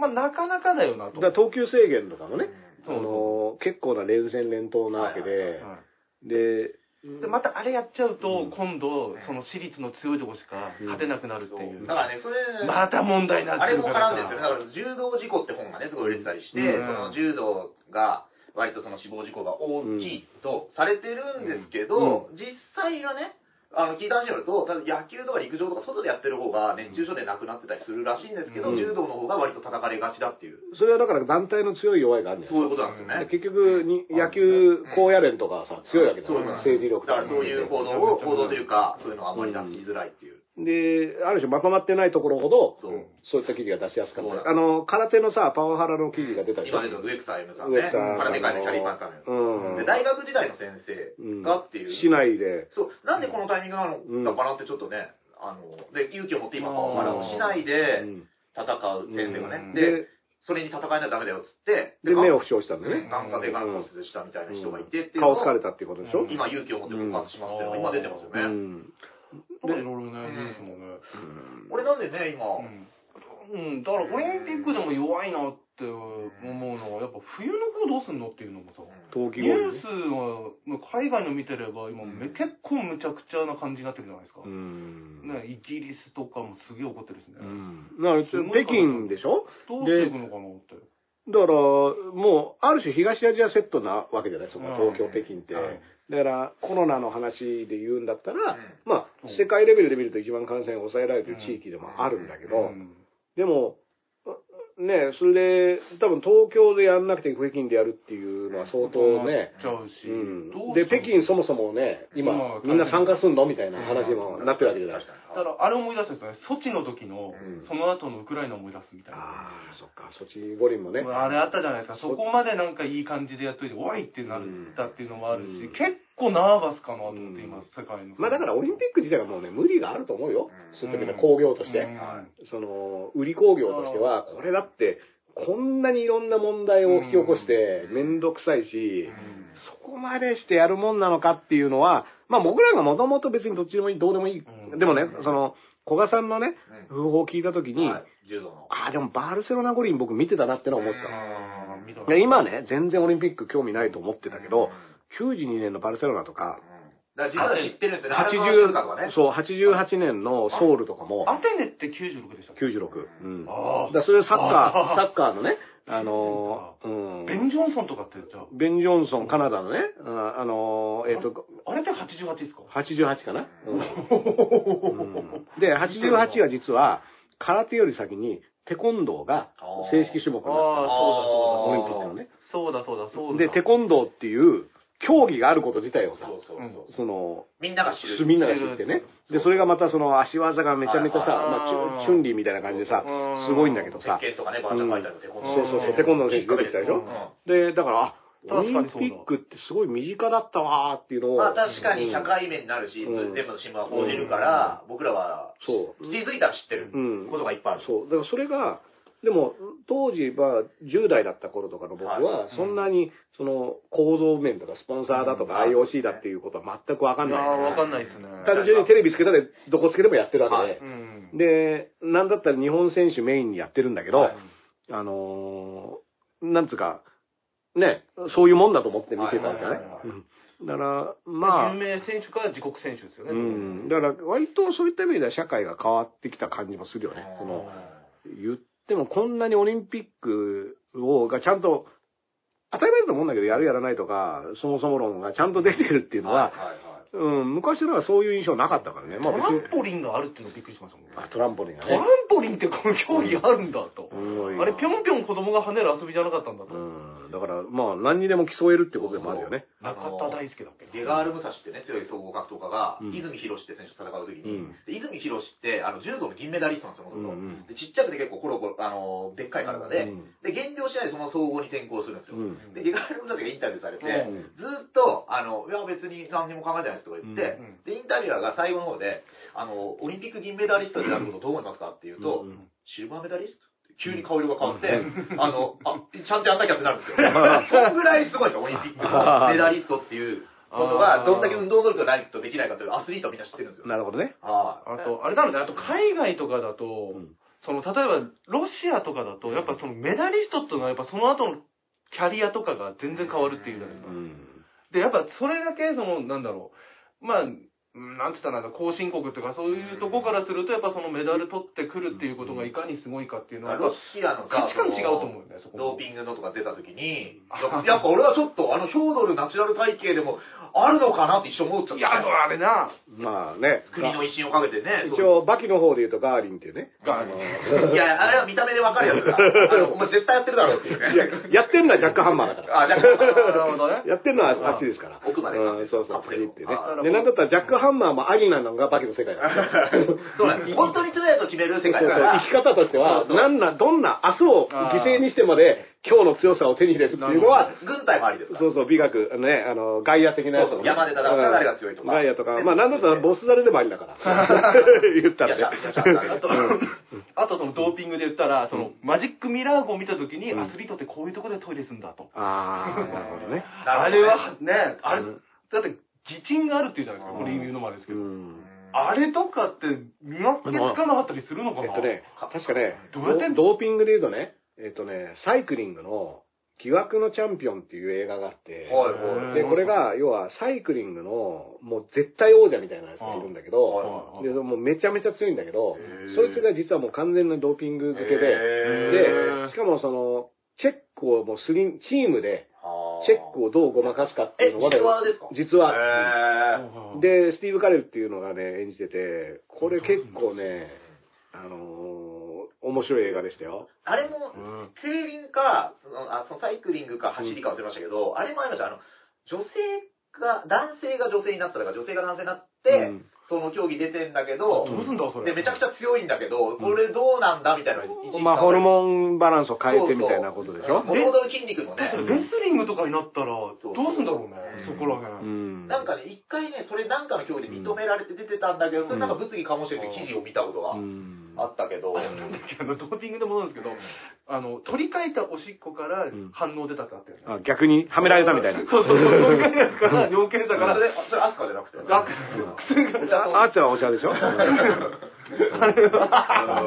まあなかなかだよなと。だから投球制限とかもね、あの結構な連戦連投なわけで、はいで、で、またあれやっちゃうと、うん。今度、その私立の強いとこしか勝てなくなるっていう。だからね、それ、また問題になっあれもてるから絡んでるんですよ。ね。だから、柔道事故って本がね、すごい売れてたりして、うん。その柔道が、割とその死亡事故が大きいとされてるんですけど、実際はね、あの、聞いた話によると、ただ野球とか陸上とか外でやってる方が熱中症で亡くなってたりするらしいんですけど、うん。柔道の方が割と叩かれがちだっていう、それはだから団体の強い弱いがあるんですよ。そういうことなんですよね。結局に、野球高野連とかはさ、強いわけだよそうなんです政治力とかだからそういう報道を、報道というか、そういうのはあんまり出しづらいっていう。で、ある種まとまってないところほど、そう。そういった記事が出しやすかった。あの、空手のさ、パワハラの記事が出たでしょ今出てる植草 M さんね、空手界のキャリーパンカーの、うん。で、大学時代の先生がっていう。市内で、そう、なんでこのタイミングなのだかなってちょっとね、あの、で、勇気を持って今、パワハラをしないでうん。戦う先生がうん。ね、で、それに戦いないとダメだよっつって、で、目を負傷したんだよね。眼科で眼骨折したみたいな人がいてっていう顔疲れたっていうことでしょ？今、勇気を持って告発しますっていうのが今出てますよね。うん。なんかいろいろね、ニュースもね。俺なんでね、今、うん。うん、だからオリンピックでも弱いなって思うのは、やっぱ冬の方どうすんのっていうのもさ、冬季ニュースは、もう海外の見てれば、今、め結構むちゃくちゃな感じになってるじゃないですか。うん。ね、イギリスとかもすげえ怒ってるしね。うん。だから北京でしょ？どうしていくのかなって。だから、もう、ある種東アジアセットなわけじゃない？その東京、北京って。はいだから、コロナの話で言うんだったら、うん。まあうん、世界レベルで見ると一番感染を抑えられてる地域でもあるんだけど、うん。でも、ね、それで、多分東京でやんなくて北京でやるっていうのは相当ね、ちゃうし。うんどうで、北京そもそもね、今まあ、みんな参加すんの？みたいな話にもなってるわけじゃない確かに。だから、あれ思い出すんですよね。ソチの時のうん、その後のウクライナを思い出すみたいな。ああ、そっか、ソチ五輪もね。あれあったじゃないですか。そこまでなんかいい感じでやっといて、おいってなったっていうのもあるし、うん結構ナーバスかなと思っています、世界の。まあだからオリンピック自体がもうね、無理があると思うよ。うん。そういう時の工業として。うん。その、売り工業としては、これだって、こんなにいろんな問題を引き起こして、めんどくさいし、そこまでしてやるもんなのかっていうのは、まあ僕らがもともと別にどっちでもいい、どうでもいい。うんでもね、その、古賀さんのね、訃報を聞いた時に。ああ、でもバルセロナ五輪僕見てたなってのは思ってた。今ね、全然オリンピック興味ないと思ってたけど、92年のバルセロナとか、だから実は知ってるんですよね。荒川静香とかね80、そう、88年のソウルとかも、アテネって96でしたっけ？96。うん。だかあらそれサッカあー、サッカーのね、あのー、<laughs> うん。ベン・ジョンソンとかってじゃあ、ベン・ジョンソン、カナダのね、うんあのー、えっ、と、あれって88ですか？88かな、うんうんで、88は実は、空手より先に、テコンドーが正式種目になっああ、そうだそうだ。オリンピックのね。そうだそうだそうだ。た。で、テコンドーっていう競技があること自体をさ、その、みんなが知る。みんなが知ってね。で、それがまたその足技がめちゃめちゃさ、はいまあ、チュンリーみたいな感じでさうん、すごいんだけどさ、鉄拳とかね、バーチャファイターのテコンドーそうそうそう、テコンドーの選手出てきたでしょ？うん。で、だから、あ、オリンピックってすごい身近だったわーっていうのを。まあ確かに社うん会面になるし、うん。全部の新聞は報じるから、僕らはそう。気づいたら知ってるうんことがいっぱいある。そう。だからそれが、でも、当時は10代だった頃とかの僕はは、そんなに、その、構造面とかスポンサーだとかうん IOC だっていうことは全くわかんない。わかんないですね。単純にテレビつけたらどこつけてもやってるわけで。うん。で、なんだったら日本選手メインにやってるんだけど、はいあのーなんつうか、ね、そういうもんだと思って見てたんじゃない？だから、まあ有、名選手から自国選手ですよね。うん。だから、割とそういった意味では社会が変わってきた感じもするよね。その、言ってでもこんなにオリンピックを、がちゃんと、当たり前だと思うんだけど、やるやらないとか、そもそも論がちゃんと出てるっていうのは、はいはいうん、昔のはそういう印象なかったからね。まあトラン、ポリンがあるっていうのびっくりしましたもん。あトランポリンがトランね。ポリンってこの競技あるんだと。うんあれ、ぴょんぴょん子供が跳ねる遊びじゃなかったんだと。うん。だから、まあ、何にでも競えるってことでもあるよね。中田大輔だっけゲガール・ムサシってね、強い総合格闘家が、うん泉博って選手と戦うときに、うんで泉博って、あの、柔道の銀メダリストなんですよ、元々うんうんで、ちっちゃくて結構コロコロ、あの、でっかい体で、うんで、減量しないでその総合に転向するんですよ。うんで、ゲガール・ムサシがインタビューされて、うんずっと、あの、いや、別に何にも考えてないですとか言って、うんで、インタビュアーが最後の方で、あの、オリンピック銀メダリストになることどう思いますかって言うと、うんシルバーメダリスト？急に顔色が変わって、あの、あ、ちゃんとやんなきゃってなるんですよ。<laughs> そんぐらいすごいですよ、オリンピックのメダリストっていうことが、どんだけ運動能力がないとできないかというアスリートはみんな知ってるんですよ。なるほどね。はい。あと、あれなのね、あと海外とかだと、んその、例えば、ロシアとかだと、やっぱそのメダリストっていうのは、やっぱその後のキャリアとかが全然変わるっていうじゃないですか。うん。で、やっぱそれだけ、その、なんだろう、まあ、うんなんて言ったらなんか後進国っていうか、そういうとこからすると、やっぱそのメダル取ってくるっていうことがいかにすごいかっていうのは、ロシアのさ価値観違うと思うよね、そこ。ドーピングのとか出た時に、やっぱ俺はちょっとあのヒョードルナチュラル体系でもあるのかなって一瞬思っちゃった。いや、あれな、まあね。国の威信をかけてね。一応、バキの方で言うとガーリンってね。ガーリンいや、あれは見た目でわかるやつだ。あの、お前絶対やってるだろうっていうね。いや、やってんのはジャックハンマーだから。あ、じゃなるほどね。やってんのはあっちですから。奥までうん、そうそう、カプセル次ってねあ。で、なんだったらジャックハンマーもアリなのがバキの世界だから。<laughs> そうなんです。本当に強いやつを決める世そうそう界だから。生き方としてはなんな、どんな明日を犠牲にしてまで今日の強さを手に入れるっていうのは、軍隊もありですか？ら。そうそう、美学、あのね、あの、ガイア的なやつそうそう山で戦ったら誰が強いとかガイアとか、まあなんだったら <laughs> ボスザルでもありだから。<laughs> 言ったらね。あと、あとそのドーピングで言ったら、そのマジックミラー号を見たときに、アスリートってこういうところでトイレするんだと。あー、なるほどね。あれはね、あれ、うんだって、擬鎮があるっていうじゃないですか、うんこれ言うのもあれですけど。うん。あれとかって見分けつかなかったりするのかなえっとね、確かね、ドーピングで言うとね、えっとね、サイクリングの疑惑のチャンピオンっていう映画があって、はいはい。で、これが、要は、サイクリングの、もう絶対王者みたいなやつがいるんだけど、はいで、もうめちゃめちゃ強いんだけどへー、そいつが実はもう完全なドーピング漬けで、で、しかもその、チェックをもうスリン、チームで、あチェックをどうごまかすかっていうの実話ですか？実は。で、スティーブ・カレルっていうのがね、演じてて、これ結構ね、あのー面白い映画でしたよ。あれもうん、競輪か、そのあそのサイクリングか走りか忘れましたけど、あれもありました。あの、女性が、男性が女性になったとか、女性が男性になって、うん。その競技出てんだけど、どうすんだ、それ？で、めちゃくちゃ強いんだけど、これどうなんだみたいなの一時期まあ、ホルモンバランスを変えてみたいなことでしょ？もともとの筋肉のね。レスリングとかになったら、どうすんだろうね、うん。そこらう辺。ん。なんかね、一回ね、それなんかの競技で認められて出てたんだけど、それなんか物議かもしれて記事を見たことが。うんあったけど、なんだっけあのドーピングで戻るんですけど、あの、取り替えたおしっこからん反応出たってあったよね。あ逆にはめられたみたいな。そうそうそう、取り替えたやつから尿検査から、それ、それアスカじゃなくて。あああっちゃんはお茶でしょあれは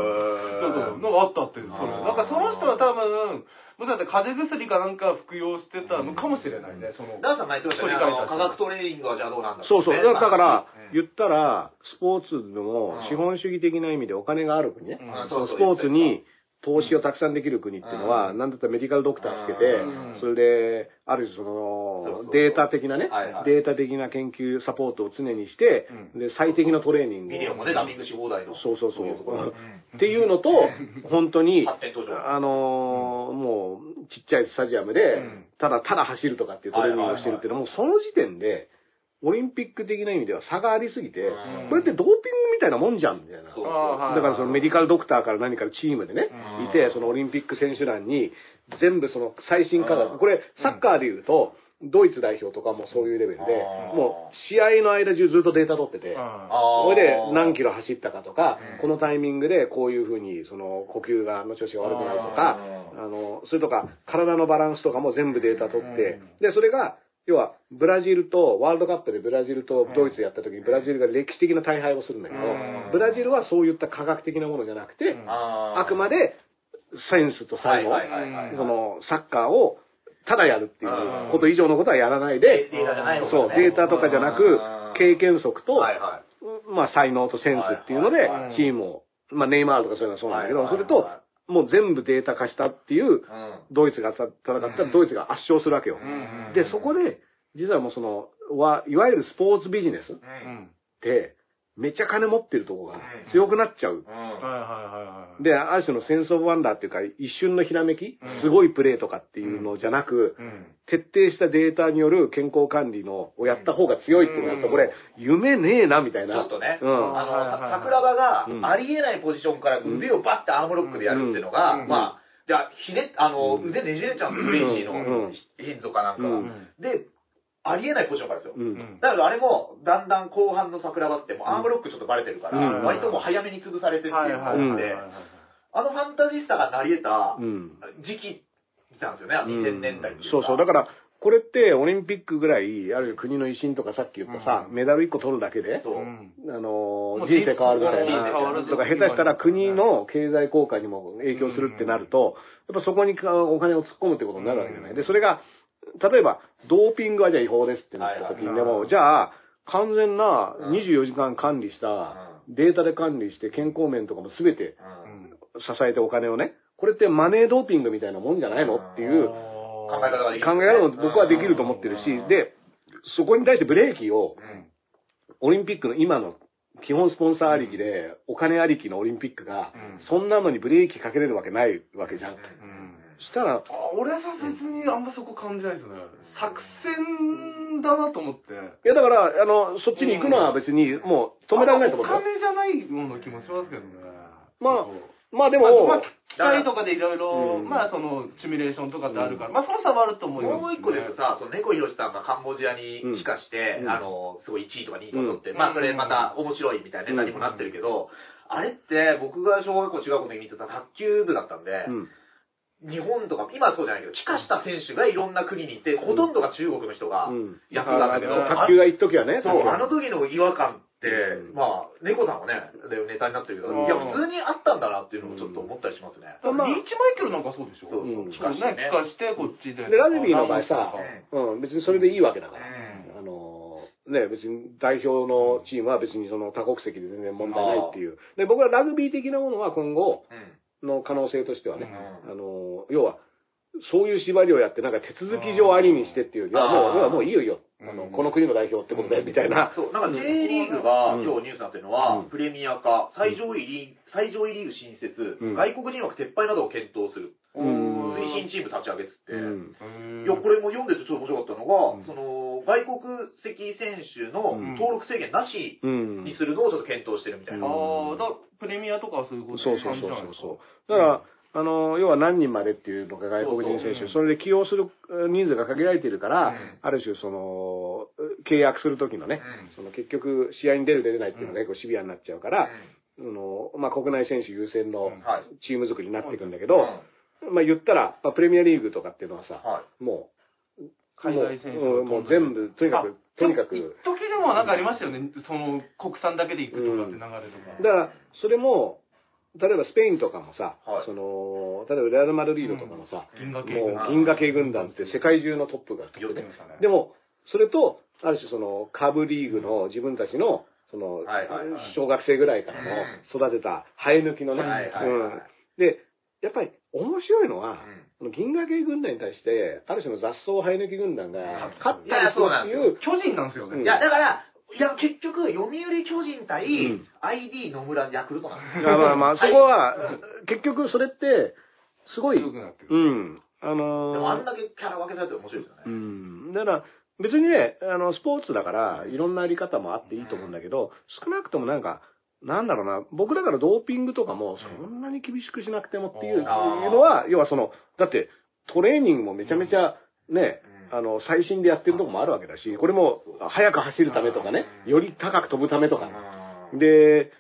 そうそう、のがあったっていう、それ。なんかその人は多分、もしかしたら風邪薬かなんか服用してたのかもしれないね、その。ダンさん前言ってましたね、取り替えたあの科学トレーニングはじゃあどうなんだそうそう。だだからうん、言ったら、スポーツでもうん資本主義的な意味でお金がある国ね。うんスポーツに投資をたくさんできる国っていうのは、うん。なんだったらメディカルドクターつけてうん、それで、ある種その、データ的なねデータ的な研究サポートを常にして、で、最適なトレーニングを。ビデオもね、ダビングし放題の。そうそうそう。っていうのと、本当に、発展途上。あのーもう、ちっちゃいスタジアムでうん、ただただ走るとかっていうトレーニングをしてるっていうのは、もうその時点で、オリンピック的な意味では差がありすぎてうん、これってドーピングみたいなもんじゃん、みたいな。だからそのメディカルドクターから何からチームでねうん、いて、そのオリンピック選手団に全部その最新科うん。学、これサッカーで言うと、ドイツ代表とかもそういうレベルでう、ん。もう試合の間中ずっとデータ取ってて、あそれで何キロロ走ったかとか、うん。このタイミングでこういうふうにその呼吸がの調子が悪くなるとか、うん。あの、それとか体のバランスとかも全部データ取ってうん、で、それが、要は、ブラジルと、ワールドカップでブラジルとドイツやった時にブラジルが歴史的な大敗をするんだけどうん、ブラジルはそういった科学的なものじゃなくて、うん。ああくまでセンスと才能、そのサッカーをただやるっていうこと以上のことはやらないで、データじゃないのそう、データとかじゃなくうん、経験則と。まあ、才能とセンスっていうのでチームを、まあ、ネイマールとかそういうのはそうなんだけど、それと、もう全部データ化したっていう、うんドイツが戦ったらドイツが圧勝するわけよ。うんで、そこで、実はもうその、わいわゆるスポーツビジネスっ。て、めっちゃ金持ってるとこが強くなっちゃう。うん。はいはいはいはい。で、ある種のセンスオブワンダーっていうか、一瞬のひらめきうん、すごいプレーとかっていうのじゃなく、うん。徹底したデータによる健康管理のをやった方が強いっていうのだと、これ、夢ねえな、みたいな。ちょっとね、うん。あの、桜庭がうん。ありえないポジションから腕をバッてアームロックでやるっていうのが、うん。まあ、じゃあ、ひね、あの、うん腕ねじれちゃうんですよ、レイシーうん。の、ヒンゾかなんかが。うん。で、ありえないポジションからですよ。う。うんんだけどあれも、だんだん後半の桜庭って、もうアームロックちょっとバレてるから、うん割ともう早めに潰されてっていうはいのがはいはいはいあって、あのファンタジスタが成り得たうん。時期なんですよね、2000年代っていそうそう。だから、これってオリンピックぐらい、あるいは国の威信とかさっき言ったさ、うんメダル1個取るだけで、あの人生変わるみたいな。とか下手したら国の経済効果にも影響するってなると、やっぱそこにかお金を突っ込むってことになるわけじゃない。で、それが、例えば、ドーピングはじゃあ違法ですってなった時にでも、じゃあ、完全なうん。24時間管理した、データで管理して健康面とかも全てうん。支えてお金をね、これってマネードーピングみたいなもんじゃないの？っていう考え方ができる。考え方も僕はできると思ってるし、で、そこに対してブレーキを、うん、オリンピックの今の基本スポンサーありきで、お金ありきのオリンピックがうん、そんなのにブレーキかけれるわけないわけじゃん。うんしたら、あ俺は別にあんまそこ感じないですね。作戦だなと思って。いやだから、あの、そっちに行くのは別にもう止められないと思うおよ。金じゃないような気もしますけどね。まあまあでまあ、もまあ、、機械とかでいろいろ、うんまあその、シミュレーションとかってあるから、まあその差はあると思います、もう一個で言うとさ、その猫ひろしさんがカンボジアに帰化して、うんあの、すごい1位とか2位とか取って、うんまあそれまた面白いみたいなネタにもなってるけど、あれって僕が小学校中学校で見てた卓球部だったんで、うん。日本とか、今はそうじゃないけど、帰化した選手がいろんな国にいて、ほとんどが中国の人がうん。やってたんだけど、あ卓球が一時はね。そう、あの時時の違和感って、うん。まあ、猫さんはね、でネタになってるけど、うん。いや、普通にあったんだなっていうのもちょっと思ったりしますね。だからリーチマイケルなんかそうでしょ。そうそう。うん。帰そうね、化してね。帰化して、こっちで。で、ラグビーの場合さう、うん、別にそれでいいわけだから。うん。あの、ね、別に代表のチームは別にその多国籍で全然問題ないっていう。で、僕はラグビー的なものは今後うんの可能性としてはね、うん。あの、要は、そういう縛りをやって、なんか手続き上ありにしてっていうよりは、もう、要はもういいよいいよ。あの、うんこの国の代表ってことで、みたいな。そう、なんか J リーグがうん。今日ニュースになってるのは、うん。プレミア化、最上位リーグ、最上位リーグ新設、うん。外国人枠撤廃などを検討する。うん。推進チーム立ち上げっつって。うん。いや、これも読んでてちょっと面白かったのが、うん。その、外国籍選手のうん。登録制限なしうん。にするのをちょっと検討してるみたいな。うん。ああ、だプレミアとかはそういうことそうそうそう。そう。だから、あの、要は何人までっていうのが外国人選手、それで起用する人数が限られているから、うん。ある種その、契約する時のね、その結局試合に出る出れないっていうのが結構シビアになっちゃうから、あのまあ、国内選手優先の。チーム作りになっていくんだけうん。ど、まあ言ったら、まあ、プレミアリーグとかっていうのはさ、はもう、海外もう全部、とにかく、とにかく、一時でもなんかありましたよね。その、国産だけで行くとかって流れとか。だから、それも、例えばスペインとかもさ、はい。その、例えばレアル・マドリードとかもさ、銀河系もう銀河系軍団って世界中のトップが来てね。でも、それと、ある種その、カブリーグの自分たちの、そのはいはいはい、小学生ぐらいからの育てた生え抜きのね、はいはいはい。うん。で、やっぱり面白いのは、うん銀河系軍団に対して、ある種の雑草生え抜き軍団が勝ったりするっていう、巨人なんですよね。うんいや、だから、いや、結局、読売巨人対、うん ID 野村ヤクルトなんですよ。まあまあまあ、そこは、結局それって、すごい、強くなってる。うん。あでもあんのだけキャラ分けされて面白いですよー、うね。ん。だから、別にね、あの、スポーツだから、いろんなあり方もあっていいと思うんだけど、少なくともなんか、なんだろうな、僕だからドーピングとかも、そんなに厳しくしなくてもっていう,、のは、要はその、だって、トレーニングもめちゃめちゃ、ね、うん。あの、最新でやってるとこもあるわけだし、これも、速く走るためとかね、より高く飛ぶためとか、うん。で、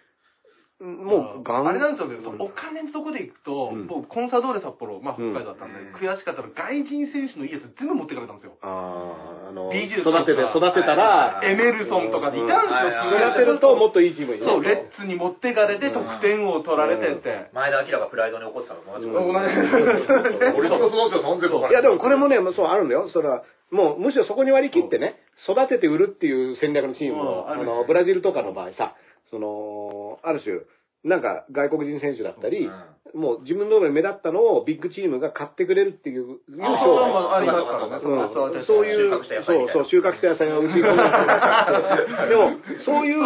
もう、ガン。あれなんですよね、そのお金のとこで行くと、うん。僕、コンサドーレ札幌、まあ北海道だったんで、うん悔しかったのが、外人選手のいいやつ全部持ってかれたんですよ。あーあの、美術育てて、育てたら、はい。エメルソンとかでいたんですよ、育てるともっといいチームにねそう、レッツに持ってかれて、得点王を取られてって。前田明がプライドに怒ってたのと同じこと俺と育てたなんでいやでもこれもね、そうあるんだよ。それは、もうむしろそこに割り切ってね、育てて売るっていう戦略のチームも、うん。あるあの、ブラジルとかの場合さ、その、ある種、なんか外国人選手だったり、もう自分の目立ったのをビッグチームが買ってくれるっていう、いう商売まあありますからね、うん。そういう、収穫した野菜そうそう、収穫した野菜が <laughs> うちにでも、そういう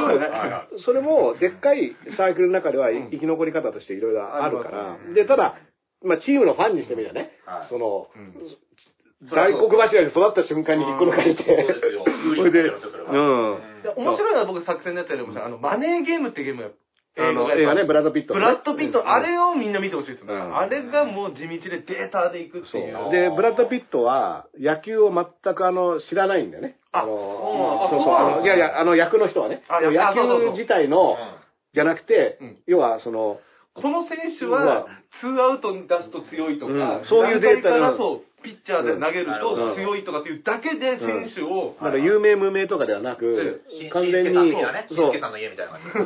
それも、でっかいサークルの中ではうん。生き残り方としていろいろあるから。で、ただ、まあ、チームのファンにしてみればねはい、その、うん外国柱に育った瞬間に引っこ抜かれて、<laughs> そうですよ。それで、うん。で面白いのは僕作戦でやったよりもさ、あの、マネーゲームってゲームやあの、映画ね、ブラッド・ピット。ブラッド・ピット、あれをみんな見てほしいですね。うんあれがもう地道でデータでいくってそいうう。。で、ブラッド・ピットは野球を全くあの、知らないんだよね。あの、あそうそう、そうの、いやいや、あの役の人はね、野球自体の、じゃなくてうん、要はその、この選手は、ツーアウトに出すと強いとか、うんそういうデータ何回からうんそう、ピッチャーで投げるうんと強いとかっていうだけで選手を、なんか有名無名とかではなくし、完全にそう。さんの家みたいな感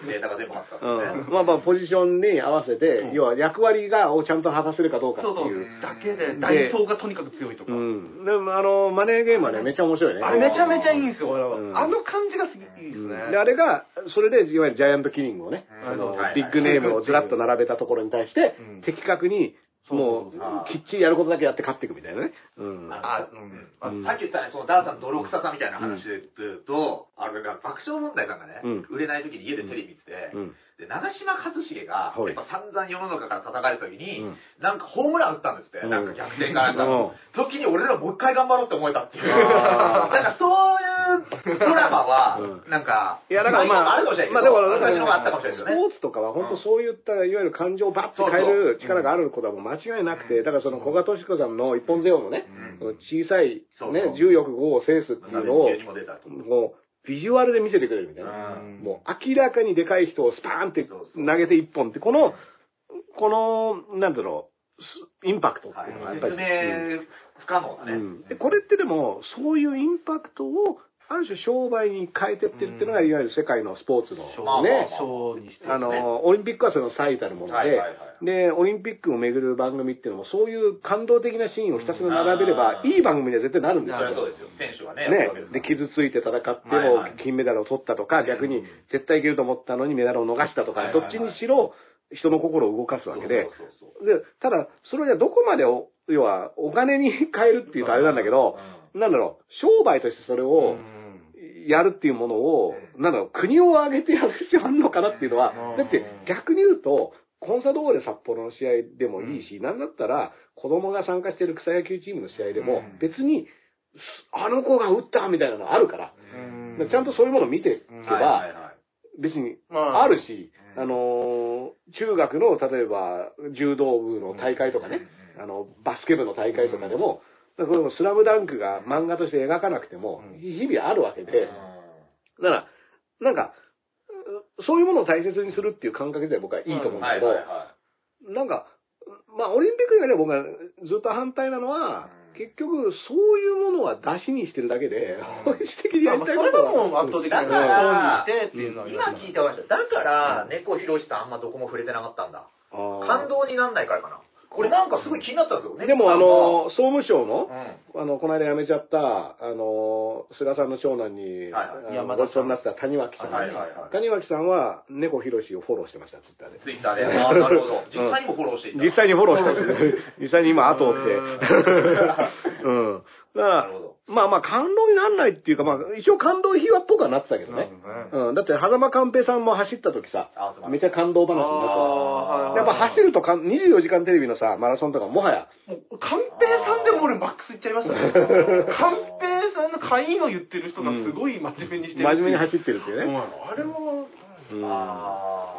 じ。で、データが全部あったね。うん、まあまあポジションに合わせて、うん。要は役割がをちゃんと果たせるかどうかってそう。そういう。、だけで、ダイソーがとにかく強いとか。うん。でもあの、マネーゲームはね、めっちゃ面白いね。あれめちゃめちゃいいんですよ、あの感じがいいですね。で、あれが、それで、いわゆるジャイアントキリングをね、うん。そのはい。ビッグネームをずらっと並べたところに対してうん、的確に、もうきっちりやることだけやって勝っていくみたいなね。うん。あ、うん。さっき言ったね、そのダーさんの泥臭さみたいな話で言うと、あれが爆笑問題さんがね、うん売れない時に家でテレビ見てて、うん。で、長嶋一茂が、はいやっぱ散々世の中から叩かれた時に、うんなんかホームラン打ったんですって、うんなんか逆転かなんかうんの。時に俺らもう一回頑張ろうって思えたっていう。なんかそういうドラマは、うん。なんか、いや、だからまあ、あるかもしれないまあだから、だから昔のがあったかもしれないですよね。スポーツとかは本当そういった、いわゆる感情をバッと変える力があることはもう間違いなくて、だからその古賀敏子さんの一本背負のね、小さいね、重欲5を制すっていうのを、もう、ビジュアルで見せてくれるみたいな。うん。もう明らかにでかい人をスパーンって投げて一本って、この、この、なんだろう、すインパクトっていうのはやっぱり。説明不可能だね。うん。でこれってでも、そういうインパクトを、ある種商売に変えてってるっていうのが、いわゆる世界のスポーツのね。あの、オリンピックはその最たるもので、で、オリンピックを巡る番組っていうのも、そういう感動的なシーンをひたすら並べれば、うんいい番組には絶対なるんですよ。そうですよ。選手はね、ね。で、傷ついて戦っても金メダルを取ったとか、逆に絶対いけると思ったのにメダルを逃したとか、どっちにしろ人の心を動かすわけで、で、ただ、それをじゃあどこまでお、要は、お金に変えるっていうとあれなんだけど、なんだろう、商売としてそれをやるっていうものを、なんだろう、国を挙げてやる必要あるのかなっていうのはうん、だって逆に言うと、コンサドーレ札幌の試合でもいいし、なんだったら、子供が参加してる草野球チームの試合でもうん、別に、あの子が打ったみたいなのあるから、うん。ちゃんとそういうものを見ていけうんば別にまあ。あるし、うん。あのー中学の例えば柔道部の大会とかね、うん。あのバスケ部の大会とかでも、このスラムダンクが漫画として描かなくてもうん。日々あるわけで、うん。だから、なんか、うそういうものを大切にするっていう感覚自体僕はいいと思うんだけど、なんか、まあオリンピック以外で僕がずっと反対なのは、うん。結局そういうものは出しにしてるだけで、本質的にやりたいことは。はもう圧倒的にだからそうにしてっていうのは今聞いてました。だから、猫ひろしさんあんまどこも触れてなかったんだ。感動になんないからかな。これなんかすごい気になったんですよ。でもあの、総務省の猫、さんは、あの、この間辞めちゃった、あの、菅さんの長男に、はいはいごちそうになってた谷脇さん。はいはいはい谷脇さんは、猫ひろしをフォローしてました、ツイッターでうん。。ツイッターで。ああ、なるほど。<laughs> 実際にもフォローしていた。実際にフォローしたんです実際に今後を追って。うん。だからなるほど、まあまあ感動にならないっていうか、まあ一応感動秘話っぽくはなってたけどね。うん。だって、狭間寛平さんも走った時さめっちゃ感動話になった。やっぱ走るとかん24時間テレビのさ、マラソンとかもはや、もう、寛平さんでも俺マックスいっちゃいましたね。<laughs> 寛平さんの会員を言ってる人がすごい真面目にしてる。真面目に走ってるっていううんね。あれも、うんあ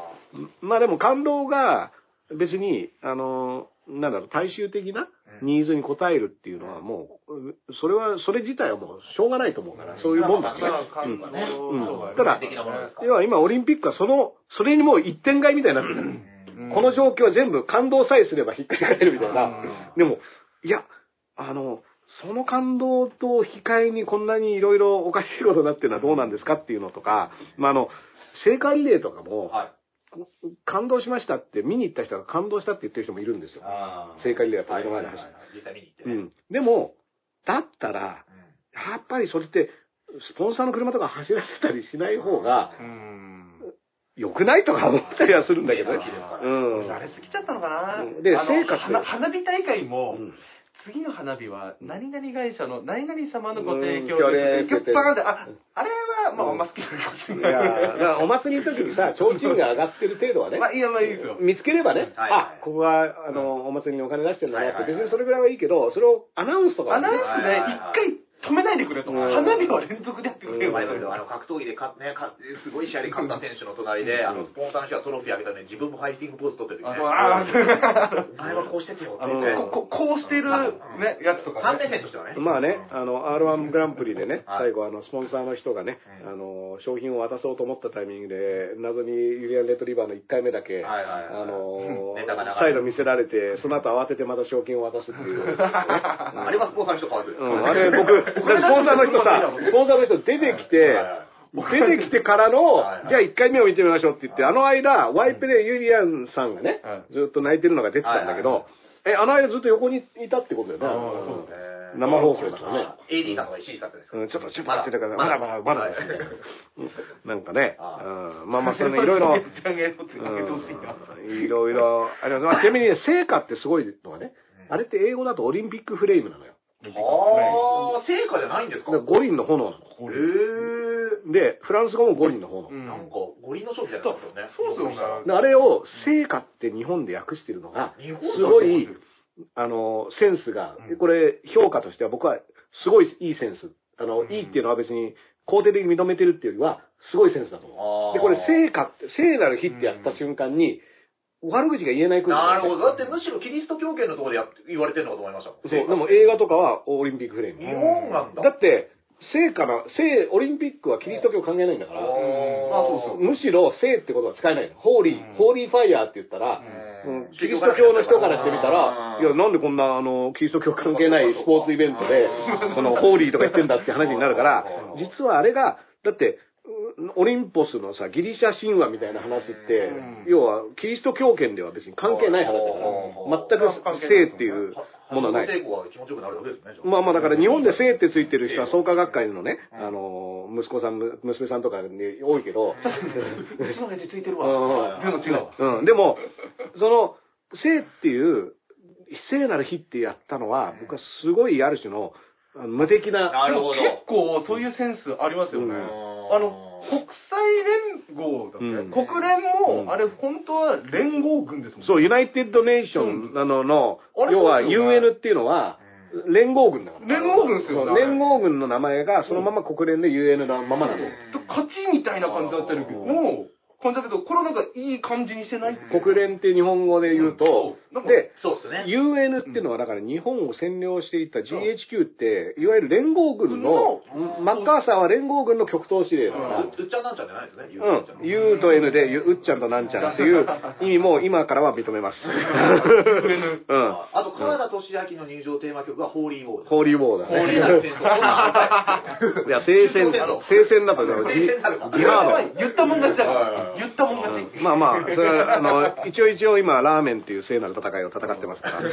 まあでも感動が別に、あの、なんだろう、大衆的なニーズに応えるっていうのはもう、うそれは、それ自体はもうしょうがないと思うから、そういうもんだね。まあまあまあうんまあねうんそうだねただ要は今オリンピックはその、それにもう一点買いみたいになってる。うんこの状況は全部感動さえすればひっくり返るみたいな。うんでも、いや、あの、その感動と引き換えにこんなにいろいろおかしいことになってるのはどうなんですかっていうのとか、まあ、あの、聖火リレーとかも、はい。感動しましたって、見に行った人が感動したって言ってる人もいるんですよ。あー聖火リレー目の前で実際見に行ってね。うん。でも、だったら、うんやっぱりそれって、スポンサーの車とか走らせたりしない方がうん。良くないとか思ったりはするんだけどね。うん。慣れすぎちゃったのかなうんであの成果って花花火大会も、うん次の花火は、何々会社の何々様のご提供うんです。協力結局バーンって、あ、あれは、まあ、うん。あんま好きなのかもしれいない。やだからお祭りの時にさ、提灯が上がってる程度はね、まあ、いや、まあいいですよ。見つければね、はい。はいあ、ここは、あの、お祭りにお金出してるんだなって、別にそれぐらいはいいけど、それをアナウンスとかはね。アナウンスではいはいはい。一回止めないでくれと。うん花火は連続でやってくれよ。ありますよあの格闘技でか、ね、かすごい試合で勝った選手の隣で、あのスポンサーの人がトロフィーあげたのに自分もファイティングポーズ取ってる時ね。あーお前はこうしててよってあの言って。こここうしてるね、やつとか反ね。面選としてはね。まあね、あの、R1 グランプリでね、はい最後、あの、スポンサーの人がね、うんあの、商品を渡そうと思ったタイミングで、謎にユリアン・レトリバーの1回目だけ、はいはいはいあの再度見せられて、その後慌ててまた賞金を渡すっていう。<laughs> あれはスポンサーの人かわいそうです。うん、あれ僕、スポンサーの人さ、スポンサーの人出てきて、出てきてからのじゃあ1回目を見てみましょうって言って、あの間、ワイプでユリアンさんがねはい、ずっと泣いてるのが出てたんだけど、え、あの間ずっと横にいたってことだよね。生放送だからね。AD さんとか石井さんですか？うん、ちょっと、ちょっと待ってたから、ままだ。だまだ、まだですね。うん。なんかね、あうん、まあまあ、そういうのいろいろ、<laughs> めっちゃ上げてほしいろいろあります。まあちなみにね、成果ってすごいのはね、あれって英語だとオリンピックフレームなのよ。あー、成果じゃないんですか？五輪の炎なの。へー。で、フランス語も五輪の炎。うんなんか、五輪の勝負みたいになってますよね。そうですよねであれを成果って日本で訳してるのが、すごい、あの、センスが、これ評価としては僕はすごいいいセンス。あの、いいっていうのは別に肯定的に認めてるっていうよりは、すごいセンスだと思う。で、これ成果って、聖なる日ってやった瞬間に、悪口が言えないくらいなるほど。だってむしろキリスト教圏のところでやっ言われてるのかと思いました。そう、でも映画とかはオリンピックフレーム。日本なんだ。だって、聖かな、聖、オリンピックはキリスト教関係ないんだから、あそうそうむしろ聖ってことは使えないの。ホーリー、うんホーリーファイヤーって言ったら、キリスト教の人からしてみたら、うんいや、なんでこんな、あの、キリスト教関係ないスポーツイベントで、その、ホーリーとか言ってんだって話になるからうん、実はあれが、だって、うんオリンポスのさ、ギリシャ神話みたいな話ってうん、要は、キリスト教圏では別に関係ない話だから、全く聖っていうものはない。成功が気持ちよくなるわけですね。じゃあまあまあだから日本で聖ってついてる人は創価学会のね、あの、息子さん、む娘さんとかに多いけど、うちの親父ついてるうわ。んでも違うわ。うん、でも、その、聖っていう、聖なる日ってやったのは、僕はすごいある種の、無敵な、なるほど。結構そういうセンスありますよね。うんあの、国際連合だっけ、うん。国連も、うん。あれ本当は連合軍ですもんそう、ユナイテッドネーションなのの、あれ要は UN っていうのは、連合軍だから。連合軍ですよね。連合軍の名前がそのまま国連で UN のままなの。勝ちみたいな感じだったけど、もう、感じだけど、これなんかいい感じにしてない？国連って日本語で言うとうん。で、そうですね。UN っていうのは、だから日本を占領していた GHQ って、いわゆる連合軍のう、ん。マッカーサーは連合軍の極東司令だ。から、うっちゃんなんちゃんじゃないですね。うん、U と。N で、うっちゃんとなんちゃんっていう意味も今からは認めます。うん。<laughs> あと、原田俊明の入場テーマ曲がホーリーウォーです。ホーリーウォーだね。戦争。こんなんあるかいいや、聖戦、聖戦だとね、ジ聖戦なるかジハー言ったもん勝ちだか。言ったもん勝ち。ド。まあまあ、それは、あの、一応一応今、ラーメンっていう聖なる戦いを戦ってますから。デ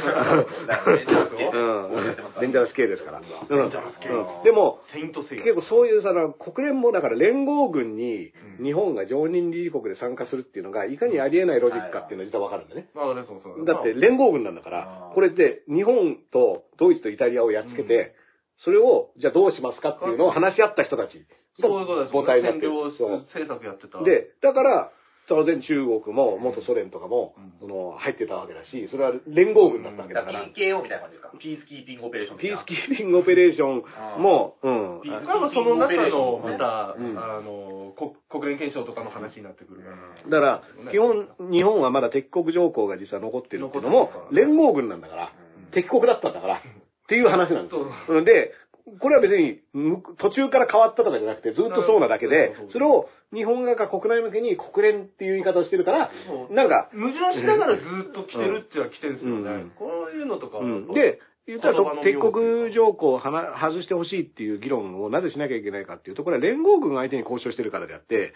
ンジャラス系ですから。うんデンジャラス系うんでも、結構そういうさ、国連もだから連合軍に日本が常任理事国で参加するっていうのがいかにありえないロジックかっていうのは実はわかるんだね。まあね、そうそう。だって連合軍なんだからこれって日本とドイツとイタリアをやっつけて、それをじゃあどうしますかっていうのを話し合った人たちがそういうことです。母体になって。る占領政策やってた。、で、だから、当然中国も元ソ連とかも、うん。その入ってたわけだし、それは連合軍だったわけだだから PKO みたいな感じですか？ピースキーピングオペレーションピースキーーピングオペレーション。も、うん。ピースなんかその中の、うん。また、うん。あの、国国連憲章とかの話になってくる。だから、基本、日本はまだ敵国条項が実は残ってるっていうのも連合軍なんだから、敵国だったんだから、<laughs> っていう話なんですよ。で、これは別に、む途中から変わったとかじゃなくて、ずっとそうなだけでそれを日本側が国内向けに国連っていう言い方をしてるから、なんか、矛盾しながらずっと来てるっちゃ来てるんですよね。うん。こういうのとかは。うん、で、言ったら敵国条項をはな外してほしいっていう議論をなぜしなきゃいけないかっていうと、これは連合軍相手に交渉してるからであって、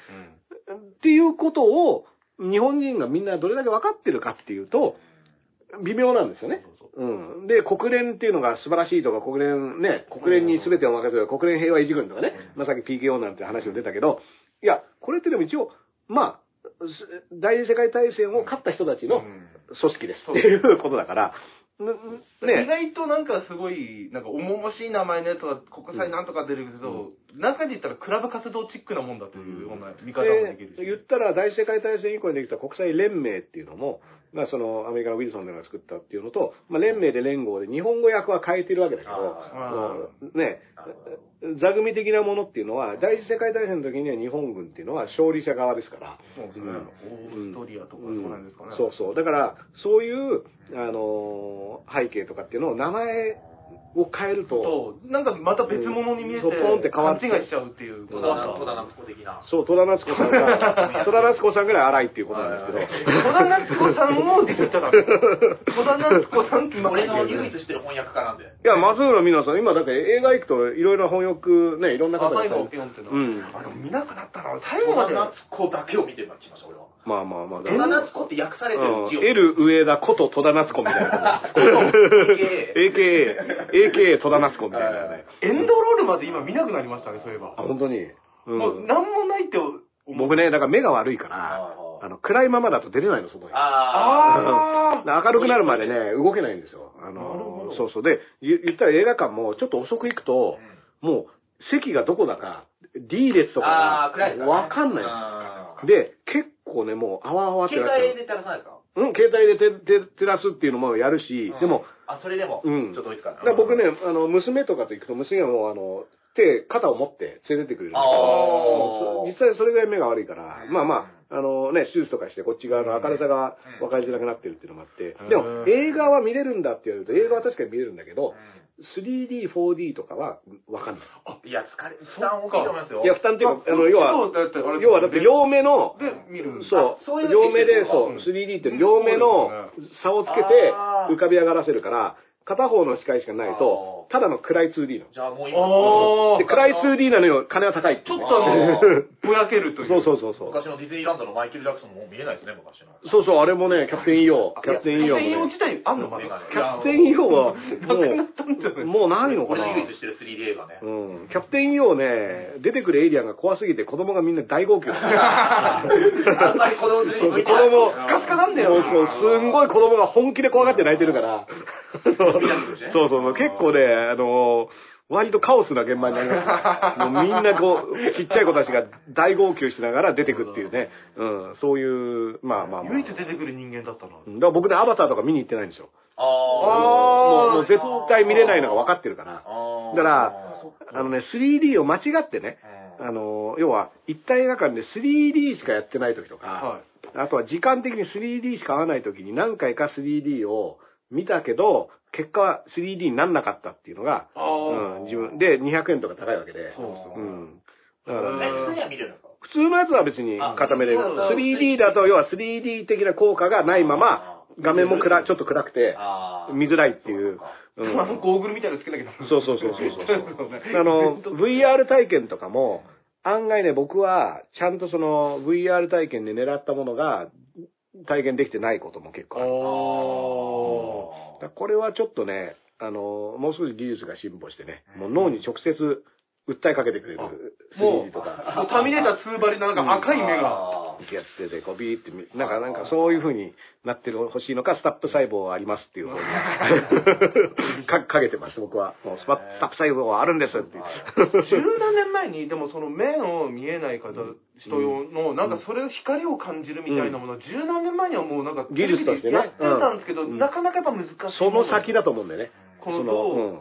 っていうことを日本人がみんなどれだけ分かってるかっていうと、微妙なんですよね。うん。で、国連っていうのが素晴らしいとか、国連ね、国連に全てを任せる国連平和維持軍とかね、まあさっき PKO なんて話も出たけど、いや、これってでも一応、まあ、す第二次世界大戦を勝った人たちの組織ですっていうことだから、意ね、外となんかすごい、なんか重々しい名前のやつは国際なんとか出るけど、中で言ったらクラブ活動チックなもんだというような見方もできるし。で言ったら、第一次世界大戦以降にできた国際連盟っていうのも、まあそのアメリカのウィルソンが作ったっていうのと、まあ連盟で連合で日本語訳は変えてるわけだけど、ね、座組的なものっていうのは、第一次世界大戦の時には日本軍っていうのは勝利者側ですから。そうですね。オーストリアとか、そうんうなんですかね。そうそう。だから、そういう、あのー背景とかっていうのを名前を変えると、と、なんかまた別物に見えて、ポンって変わっちゃう勘違いしちゃうっていうこと戸田が。戸田夏子的な。そう、戸田夏子さんが、戸田夏子さんぐらい荒いっていうことなんですけど、戸田夏子さんもディスっちゃダメ。戸田夏子さんって今俺の唯一知ってる翻訳家なんで。いや、松浦美奈さん、今だって映画行くといろいろ翻訳ね、いろんな方があ最後ピョンっての。うんあ、でも見なくなったな。最後戸田まで。夏子だけを見てした、俺は。まあまあまあ。戸田夏子って訳されてる字を。うん、L 上田こと戸田夏子みたいな。AKA AKA、戸田夏子みたいなね。エンドロールまで今見なくなりましたね、そういえばあ、。本当に。うんもう、なんもないって。僕ね、だから目が悪いから、ああの、暗いままだと出れないの、外に。ああ <laughs> 明るくなるまでね、動けないんですよ。あの、どそうそう。で、言言ったら映画館もちょっと遅く行くと、もう、席がどこだか、D 列とかわかんない。で、結構ね、もう、あわあわーってなっちゃう。携帯で照らさないですか？うん、携帯でてて照らすっていうのもやるし、でも、、あ、それでも、うん。ちょっと追いつかない。だから僕ね、あの、娘とかと行くと、娘はもう、あの、手、肩を持って連れてってくれるんだけあ実際それぐらい目が悪いから、うん。まあまあ、あのね、手術とかしてこっち側の明るさが分かりづらくなってるっていうのもあって。うん、でも映画は見れるんだって言われると、映画は確かに見れるんだけど、3D、4D とかは分かんない。いや、疲れ、負担大きいと思いますよ。いや、負担っていうか、あの、要は、要はだって両目の、で、見る。そう、そういう両目で、そう、うん 3D って両目の差をつけて浮かび上がらせるから、片方の視界しかないとただの暗い 2D なの。じゃあもうあ今、で、暗い 2D なのよ、金は高いっていうねちょっとあの、<laughs> ぼやけるという。そうそうそうそう。昔のディズニーランドのマイケル・ジャクソンももう見れないですね、昔の。そうそう、あれもね、キャプテン EO。キャプテン EO もね専用自。体あんのまだ。メガネキャプテン EO は、もう、もうないのか俺なの唯一知ってる 3D 映画ね。うん。キャプテン EO ね、出てくるエイリアンが怖すぎて子供がみんな大号泣。あんまり子供連れそうそう子て行けない供、スカスカなんだよそうそう、すんごい子供が本気で怖がって泣いてるから。<laughs> そうそうそう、結構ね、あの、割とカオスな現場になります。<laughs> もうみんなこう、ちっちゃい子たちが大号泣しながら出てくっていうね。うん、そういう、まあまあまあ。唯一出てくる人間だったな。うんだから僕ね、アバターとか見に行ってないんですよ。あもう、もう絶対見れないのが分かってるから。あだから、あのね、3D を間違ってね、うんあの、要は、一体映画館で 3D しかやってない時とか、はあとは時間的に 3D しか合わない時に何回か 3D を見たけど、結果は 3D になんなかったっていうのが、うん、自分で200円とか高いわけで。そうですようん。だからえ、普通には見れるんですか？普通のやつは別に固めで、あそうそう。3D だと要は 3D 的な効果がないまま、画面も暗、ちょっと暗くて、見づらいっていう。い。うん。あのゴーグルみたいなのつけなきゃダメ。そうそうそうそう <laughs> あの、VR 体験とかも、案外ね、僕は、ちゃんとその、VR 体験で狙ったものが、体験できてないことも結構ある。あだからこれはちょっとね、あの、もう少し技術が進歩してね、もう脳に直接訴えかけてくれるも 3D う、とか。もうターミネーター2バリのなんか赤い目が。あーやってて、こうビーって見、なんか、なんかそういう風になってる欲しいのか、スタップ細胞はありますっていう方に <laughs> か、かけてます、僕は。もうスタップ細胞はあるんですって。十何年前に、でもその目を見えない方、人用の、なんかそれを光を感じるみたいなものは、十何年前にはもうなんか技術としてねやってたんですけど、うんなかなかやっぱ難しい。その先だと思うんだよね。その、このとうん。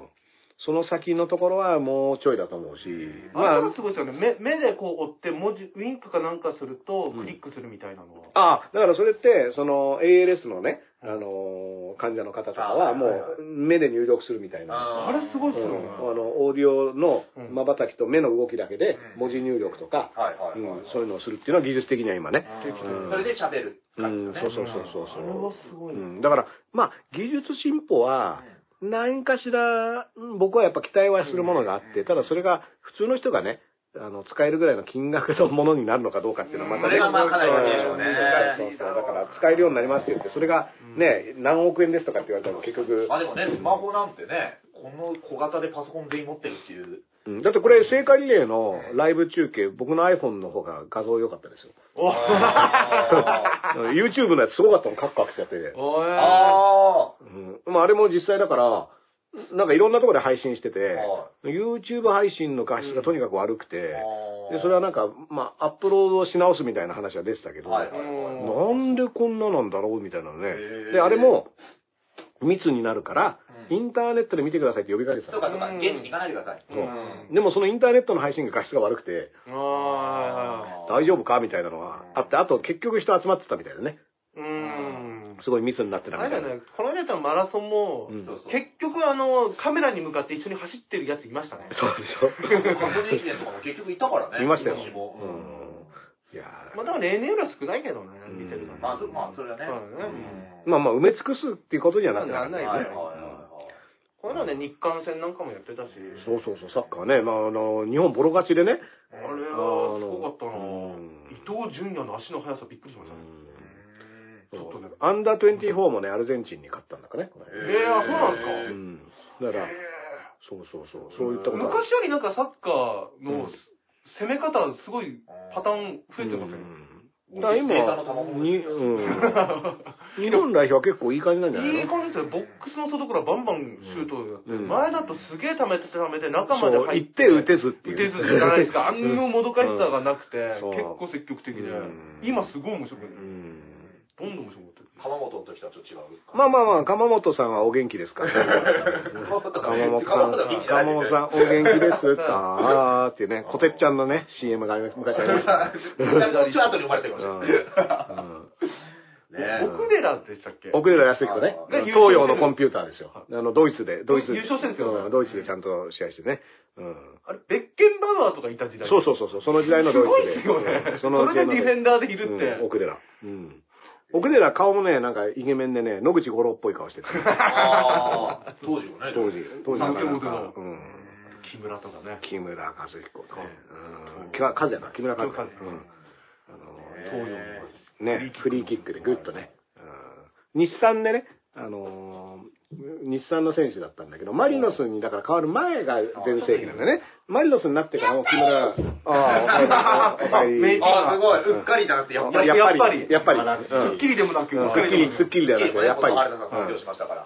その先のところはもうちょいだと思うし。まああれがすごいですよね。目目でこう追って文字、ウィンクかなんかするとうんクリックするみたいなのは。あ、だからそれって、その ALS のね、あのー患者の方とかはもう目で入力するみたいな。ああれすごいっすうんよね。あの、オーディオのうん瞬きと目の動きだけでうん文字入力とか、そういうのをするっていうのは技術的には今ね。うんそれで喋るうん。そうそうそうそうあれはすごい。うん、だから、まあ、技術進歩は、何かしら、うん僕はやっぱ期待はするものがあって、ただそれが普通の人がね、あの、使えるぐらいの金額のものになるのかどうかっていうのはまたね。それがまあかなりねうんそうそう。だから使えるようになりますって言って、それがね、何億円ですとかって言われたら結局、まあでもね、スマホなんてね、この小型でパソコン全員持ってるっていう。うんだってこれ、聖火リレーのライブ中継、僕の iPhone の方が画像良かったですよ。<laughs> YouTube のやつすごかったの、カクカクしちゃって。おい。あうん。まあ、あれも実際だから、なんかいろんなところで配信してては、YouTube 配信の画質がとにかく悪くて、で、それはなんか、まあ、アップロードし直すみたいな話が出てたけど、なんでこんななんだろうみたいなのね。で、あれも、密になるから、うんインターネットで見てくださいって呼びかけてたのそうかそうか、現地に行かないでください。そううんでもそのインターネットの配信が画質が悪くて、あ大丈夫かみたいなのがあって、あと結局人集まってたみたいなね。ーうん。すごい密になってたみたいな。あれだよね、この間やったマラソンも、うんそうそう結局あの、カメラに向かって一緒に走ってるやついましたね。そうでしょ箱根駅伝とかも結局いたからね。いましたよ。今年もうん。いやまあだから例年よりは少ないけどね、うん見てるの。まあ、そまあ、それはね。そうだねうんまあまあ埋め尽くすっていうことにはなってない。ならないはいですね。はいはいこの間ね、日韓戦なんかもやってたし。そうそうそう、サッカーね。まああの、日本ボロ勝ちでね。あれはすごかったなうん伊東純也の足の速さびっくりしましたね。ちょっとね。アンダー24もね、アルゼンチンに勝ったんだかね。えーあそうなんですかうん。だから、そうそうそう、そういったこと昔よりなんかサッカーの攻め方すごいパターン増えてますよね。うんだから今データの賜物に、うん。<laughs> 日本代表は結構いい感じなんじゃないの？いい感じですよ。ボックスの外からバンバンシュートをやって、うん前だとすげえ溜めて溜めて中まで入っ。行ってて打てずっていう。打てずじゃないですか？あんのもどかしさがなくて、うん結構積極的でうん、今すごい面白くて、うんどんどん面白くなってる。鎌本の時とはちょっと違う。まあまあまあ、鎌本さんはお元気ですから。鎌本鎌本さん、鎌本さんお元気です。あーっていうね、こてっちゃんのね、CM が昔ありました。もうちょい後に生まれてるかもしれない。奥寺でしたっけ？奥寺康彦ね、ね東洋のコンピューターですよ。あの、ドイツで、ドイツ優勝してるんですようんドイツでちゃんと試合してね。うん。あれ、ベッケンバウアーとかいた時代。そうそうそうそう、その時代のドイツで。すごいですよね。うんそれでディフェンダーでいるって。うん奥寺。うん。奥寺顔もね、なんかイケメンでね、野口五郎っぽい顔してた。<laughs> ああ、当時もね。当時、当時なかなか東京のうん。木村とかね。木村和彦とうん。和也か、木村和也。木村和也うん。あ東洋の。の、ね、フリーキックでグッとね。うん日産でね、あのー日産の選手だったんだけど、マリノスにだから変わる前が全盛期なんだよね。マリノスになってからも木村、ああ、おすごい。うっかりじゃなくて、やっぱり。やっぱりやっぱり、すっきりでもなく、うんすっきり、すっきりではなくて、やっぱり。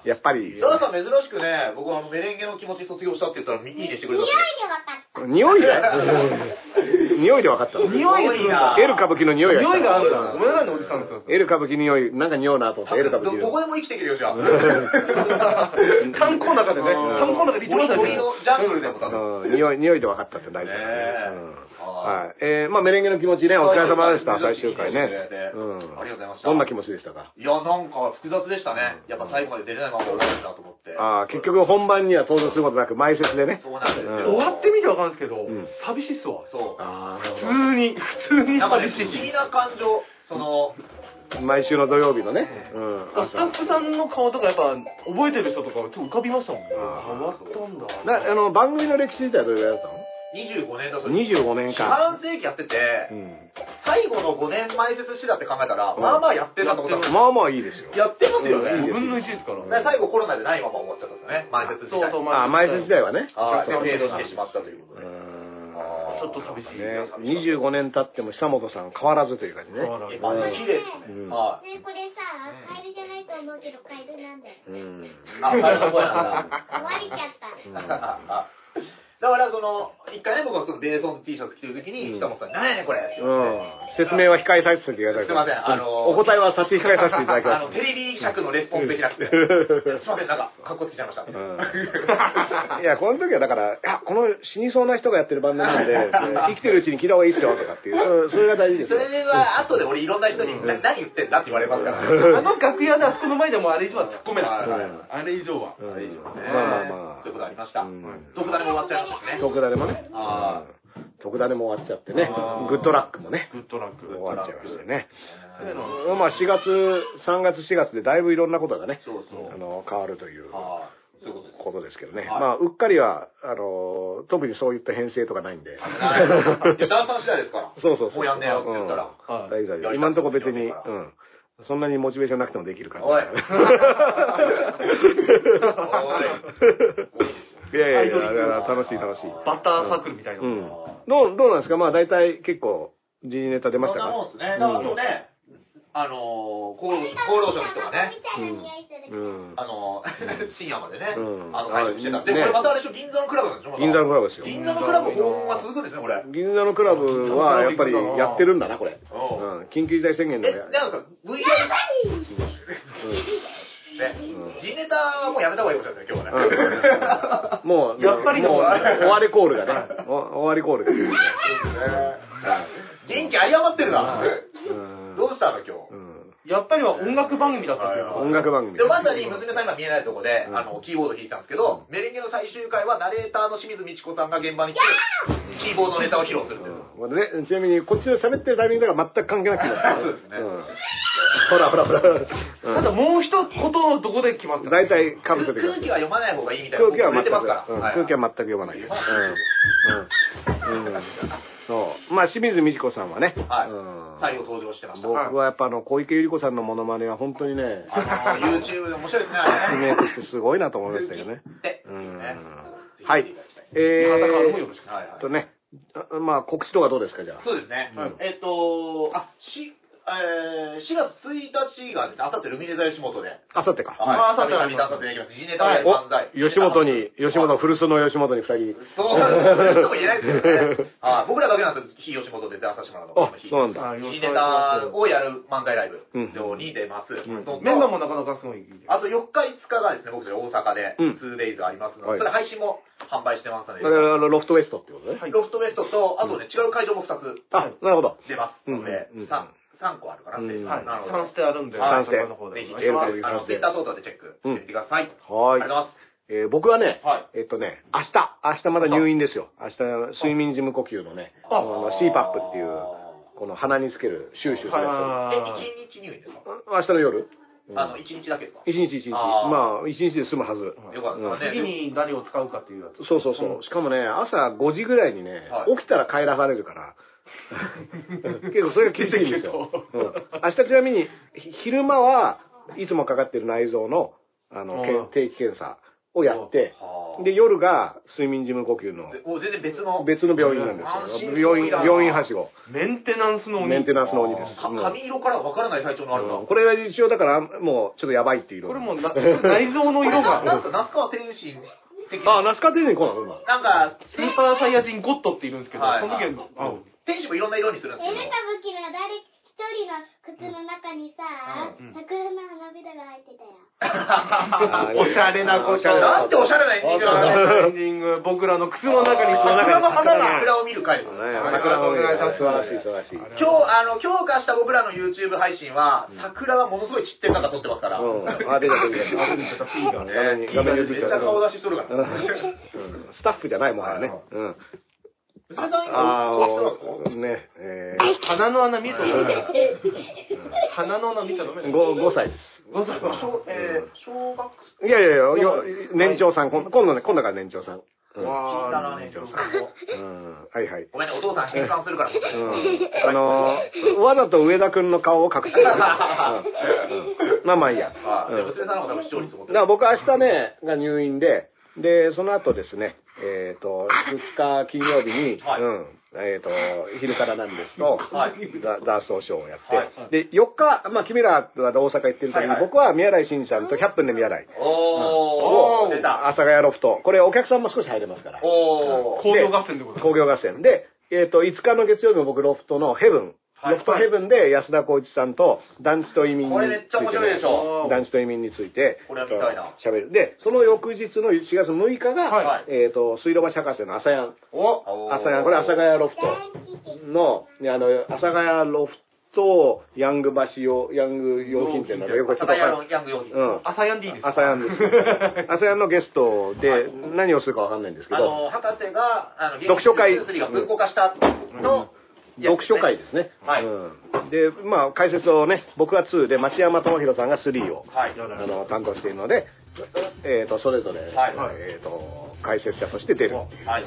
やっぱり、佐田さん珍しくね、僕あのメレンゲの気持ち卒業したって言ったら、いいねしてくれたって。匂いで <laughs> 匂いで分かったの。匂いが。エル歌舞伎の匂いが匂いがあるんだ。ごめんなさいね、おじさんですよ。エル歌舞伎の匂い、なんか匂うなと思って、エル歌舞伎のどこでも生きていけるよ、じゃあ。<laughs> 炭鉱の中でね、炭鉱の中で一番最初に。森のジャングルでも匂い、匂いで分かったって大事だね。ははい。えー、まあメレンゲの気持ちね、お疲れ様でした、はい最終回ね。うんありがとうございましたどんな気持ちでしたか？いや、なんか複雑でしたね。やっぱ最後まで出れないまま終わるんだと思って。ああ、結局本番には登場することなく、前説でね。そうなんです終わってみてわかるんですけどん、寂しいっすわ。そう。あ普通に、普通になんかね、寂しい。不思議な感情。その、あ、毎週の土曜日のね。うん。スタッフさんの顔とかやっぱ覚えてる人とかちょっと浮かびましたもんね。変わったんだ。なあの、番組の歴史自体はどれぐらいだったの？25年だと。25年か半世紀やってて、うん。最後の5年前説してたって考えたら、まあまあやってるなと思ったら、まあまあいいですよ。やってますよね。うんいい5分の1ですから。で最後コロナでないまま終わっちゃったんですよね。前説時代。そうそう、あ、前説時代はね。あーそうで、フェードしてしまったということで。うんちょっと寂しい。ね、25年経っても久本さん変わらずという感じね。変わらずえマジ綺麗ではい。ねこれさ、カエルじゃないと思うけどカエルなんだよ。うん。あ、最初の声なんだ。<laughs> 終わりちゃった。<laughs> あだからその、一回ね、僕はそのベーソンズ T シャツ着てる時に、うん北本さんに、何やねんこれって言うわれ。説明は控えさせていただきます。すいませんあのお答えは差し控えさせていただき <laughs> あの、ます。テレビ尺のレスポンスできなくて、<laughs> すいません、なんか、格好つけちゃいました。うんいや、この時はだから、いや、この死にそうな人がやってるバンドなんで、<laughs> 生きてるうちに聞いた方がいいっすよとかっていう、そそれが大事ですそよ。れは、後で俺いろんな人に、な何言ってんだって言われますから。あの楽屋であそこの前でもあれ以上は突っ込めない。あれ以上は。うんあれ以上ねまあまあまあそういうことありましたうん。毒ダネも終わっちゃいましたしね。徳田でもね。あうん徳田でも終わっちゃってね。グッドラックもね。グッドラック。終わっちゃいましてね。まあ4月、3月4月でだいぶいろんなことがね、そうそうあの、変わるというはい。そういうことです。ことですけどね。はいまあ、うっかりは、あの、特にそういった編成とかないんで。はいいや、ダンサー次第ですから。<laughs> そうそうそう。もうやんねえよって言ったら。大丈夫今のところ別に、うん。そんなにモチベーションなくてもできる感じ。おい <laughs> い <laughs> やいやいや、だから楽しい楽しい。バッターサークルみたいな。うん。どう、どうなんですか？まあ大体結構、時事ネタ出ましたか？そんなもんですね。だからね、あのー、厚労省の人がね。あの、深夜までね、うんあの、配信してた。で、ねこれまたあれでしょ、銀座のクラブなんでしょ？銀座のクラブですよ。銀座のクラブ訪問は続くんですね、これ。銀座のクラブはやっぱりやってるんだな、これ。ううん。緊急事態宣言え、で。なんですか ?VR、ね、G ネタはもうやめた方がいいかもしれないですね、今日はね。もう、やっぱりもう、<laughs> 終わりコールがね。お終わりコールが。元気有り余ってるな。うんどうしたの、今日？うんやっぱりは音楽番組だったっていうか。音楽番組で、まさに娘さん今見えないとこで、うんあの、キーボード弾いてたんですけど、メレンゲの最終回はナレーターの清水美智子さんが現場に来て、キーボードネタを披露するという。うんね、ちなみに、こっちで喋ってるタイミングでは全く関係なくて。<laughs> そうですね。ん。ほらほらほら。ただもう一言のどこで決まった大体かぶせてください。空気は読まない方がいいみたいな空気は全く、ますから。うんはい空気は全く読まないです。うん。うん。うん。そう。まあ、清水美智子さんはね、はい。うん。最後登場してました。僕はやっぱあの、小池百合子さんのモノマネは本当にね、あの、YouTube で面白いですね、あれね。メイクしてすごいなと思いましたけどね。で、うん。ねはい。えー、はいはい。とね、あまあ、告知とかどうですか、じゃあ。そうですね。うんえっと、あ、し、えー、4月1日がですね、あさってルミネ座吉本で、あさってか。はい、あさってたびたび出させていただきます。G ネタで漫才。吉本に、吉本、古巣の吉本に二人。そうなんです。とも言えないですけどね。はい僕らだけなんです非吉本で出させてもらうのあそうなんだあ G ネタをやる漫才ライブうんに出ます。メンバーもなかなかすごい。あと4日5日がですね、僕たち大阪でうん 2days ありますので、はいそれ配信も販売してますので、あのロフトウエストってことね。はいロフトウエストと、あとね、違う会場も2つあ、なるほど。出ますので、うんうん 3, 3個あるかな、うんはい。なので3ステあるんで、三ステあの、ツイッター等々でチェックしてみてください。はありがとうございます。えー僕はね、はいえっとね、明日、明日まだ入院ですよ。明日、睡眠時無呼吸のね、あの CPAP っていう、この鼻につける、シューシューするやはえ、1日入院ですか？つ。明日の夜？あの、1日だけですか？一日一日。まあ、一日で済むはず。よかったね。次に何を使うかっていうやつ。そうそうそう。しかもね、朝5時ぐらいにね、はい起きたら帰らされるから。<laughs> 結構それが厳しいんですよ。うん、明日ちなみに、ひ昼間はいつもかかってる内臓の、あの、けんうん定期検査をやって、はあで、夜が睡眠時無呼吸のぜもう全然別の。別の病院なんですよ。病院、病院はしご。メンテナンスの鬼メンテナンスの鬼です。か髪色からわからない体調のあるな。うんこれが一応だから、もうちょっとやばいっていう色。これもな内臓の色ななんが、か、那須川天心的あ、な。ナスカテに来なの今。なんか、スーパーサイヤ人ゴッドっているんですけど、はいその時は、あ天使もいろんな色にするんですけどエレタ。ブキの誰一人の靴の中にさ、うん桜の花びらが入ってたよ。おしゃれなこと。なんておしゃれなエンディングなんだエンディング、僕らの靴の中にの中に桜の花が。桜を見る回です。桜の上お願いします素晴らしい素晴らしい。今日、あの、強化した僕らの YouTube 配信は、桜はものすごい散ってる中撮ってますから。うん。あ、出た出た出た。ピーがね。画面にめっちゃ顔出ししとるから。うんスタッフじゃないもはやね。うん。娘さん今、あおいくつなんですかー、ね、え鼻の穴見ちゃダメだよ。鼻の穴見ちゃダメだー、よ。5, 5歳です。ございます。小えー小学生いやいやいや、よ年長さん、今今度ね、今度から年長さん。うん。聞いたな、わね、ちょっと。うんはいはい。ごめんね、お父さん変換するから。うん。あのー、わざと上田くんの顔を隠してる。うんうんまあまあいいや。はい。でうん娘さんの方が多分視聴率持ってる。だから僕は明日ね、が入院で、で、その後ですね、えっ、と、2日金曜日に、はい。うん、えっ、と、昼からなんですと、はい。ダダースオーショーをやって、はい。で、4日、まあ、君らは大阪行ってる時に、はいはい。僕は宮台真司さんと100分で宮台おー、出た。阿佐ヶ谷ロフト、これお客さんも少し入れますから、おー。工業合戦でございます。工業合戦。で、えっ、と、5日の月曜日も僕ロフトのヘブン、はいロフトヘブンで安田光一さんと団地と移民について、これめっちゃ面白いでしょ。団地と移民について、これは見たいな。喋る。で、その翌日の4月6日が、はい。えっ、と、水道橋博士の朝やん。お。朝やん、これ阿佐ヶ谷ロフト。の、あの、阿佐ヶ谷ロフト、ヤング橋用、ヤング用品店なのよくちょっと朝やのヤング用品。うん。朝やんでいいですか？朝やんです。<laughs> 朝やんのゲストで、何をするかわかんないんですけど、あの、博士が、あの、読書会。ゲーム3が文庫化したの、読書会ですね。はいうん。で、まあ、解説をね、僕は2で、町山智博さんが3を、はい。あの、担当しているので、えっ、と、それぞれ、はいえっ、と、解説者として出るっていうはい。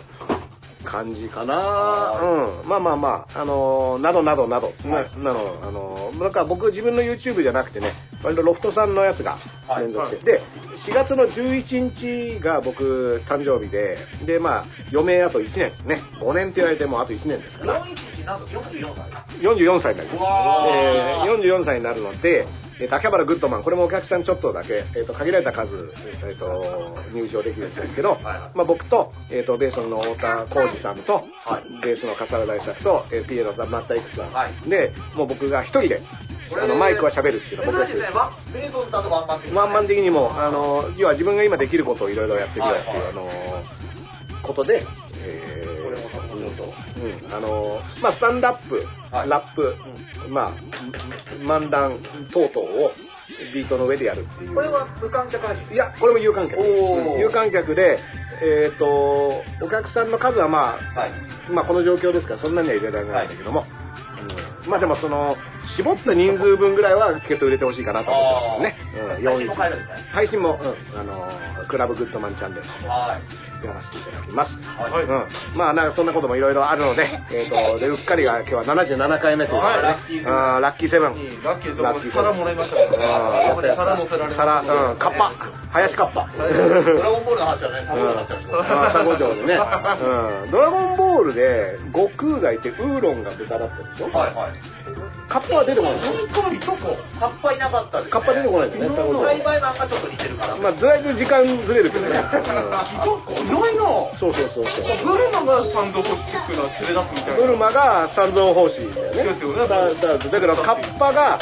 感じかな。うん。まあまあまあ、あのーなどなどなど、な、なの、あのーなんか僕自分の YouTube じゃなくてね、割とロフトさんのやつがはい。連続して、で、4月の11日が僕誕生日で、で、まあ、余命あと1年、ね、5年って言われてもあと1年ですから、41なんと44歳。44歳になります。えー44歳になるので、えーと秋葉原グッドマン、これもお客さんちょっとだけ、えーと限られた数、えーと入場できるんですけど、まあ、僕と,、えーとベースの太田浩二さんと、はい。ベースの笠原大作と、えーピエロさん、マスター X さん、はい。で、もう僕が一人で、あのマイクは喋るっていうのは僕が珍しいです。ね。ワンベースを歌うとワンマン的にワンマン的にも、あの、要は自分が今できることをいろいろやってみようっていう、あの、ことで、えーううん、あの、まあ、スタンダップ、はい。ラップ、まあ、漫談等々をビートの上でやるっていう。これは無観客配信いや、これも有観客。有観客で、えっ、と、お客さんの数はまあ、はい。まあこの状況ですからそんなには入れられないんだけども、うん。まあでもその、絞った人数分ぐらいはチケット売れてほしいかなと思ってますね。うん、配信も買えるんですね配信も、うん、あの、クラブグッドマンチャンネルはい。やらせていただきます。はいうん。まあなんかそんなこともいろいろあるので、えっ、と、で、うっかりが今日は77回目ということでね、はいラッキーセブンあーラッキーセブン。ラッキー皿もらいましたから。皿乗せられました。皿、うん、カッパ。林カッパ。ドラゴンボールの話はね、サボになっちゃうんですよ。あー佐護城でね、うん、ドラゴンボールで悟空がいてウーロンが豚だったでしょ、はいはい。カッパは出てこないでしょ本当にどこ？カッパいなかったです、ね。カッパ出てこないん。だよね栽培マンがちょっと似てるから。まあだいぶ時間ずれるけどね、いないなうん、そうそうそうそう。ブルマがサンドホッチックな連れ出すみたいな。ブルマが三蔵法師だよね。ですよね。だだだけどカッパが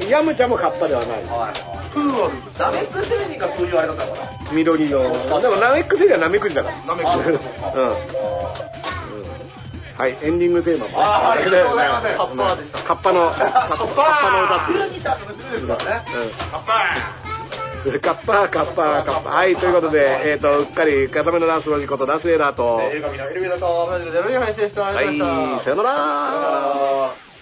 ヤムチャもカッパではない。はい。プーアル。ナメック星人がそういうあれだったのかな。緑の。でもナメック星人はナメクジだから。ナメあクうんはい、エンディングテーマもね。あーありがとうございますねカッパでしたカッパの、カッパカッパの歌っていう。クルニさんの娘ですからね。うんカッパー、カッパー、カッパー。はい、ということで、えっ、と、うっかり、固めのダンスロジことダースエーダーと、映画見のエレベーターと、マジでゼロに配信してあはい。さよなら。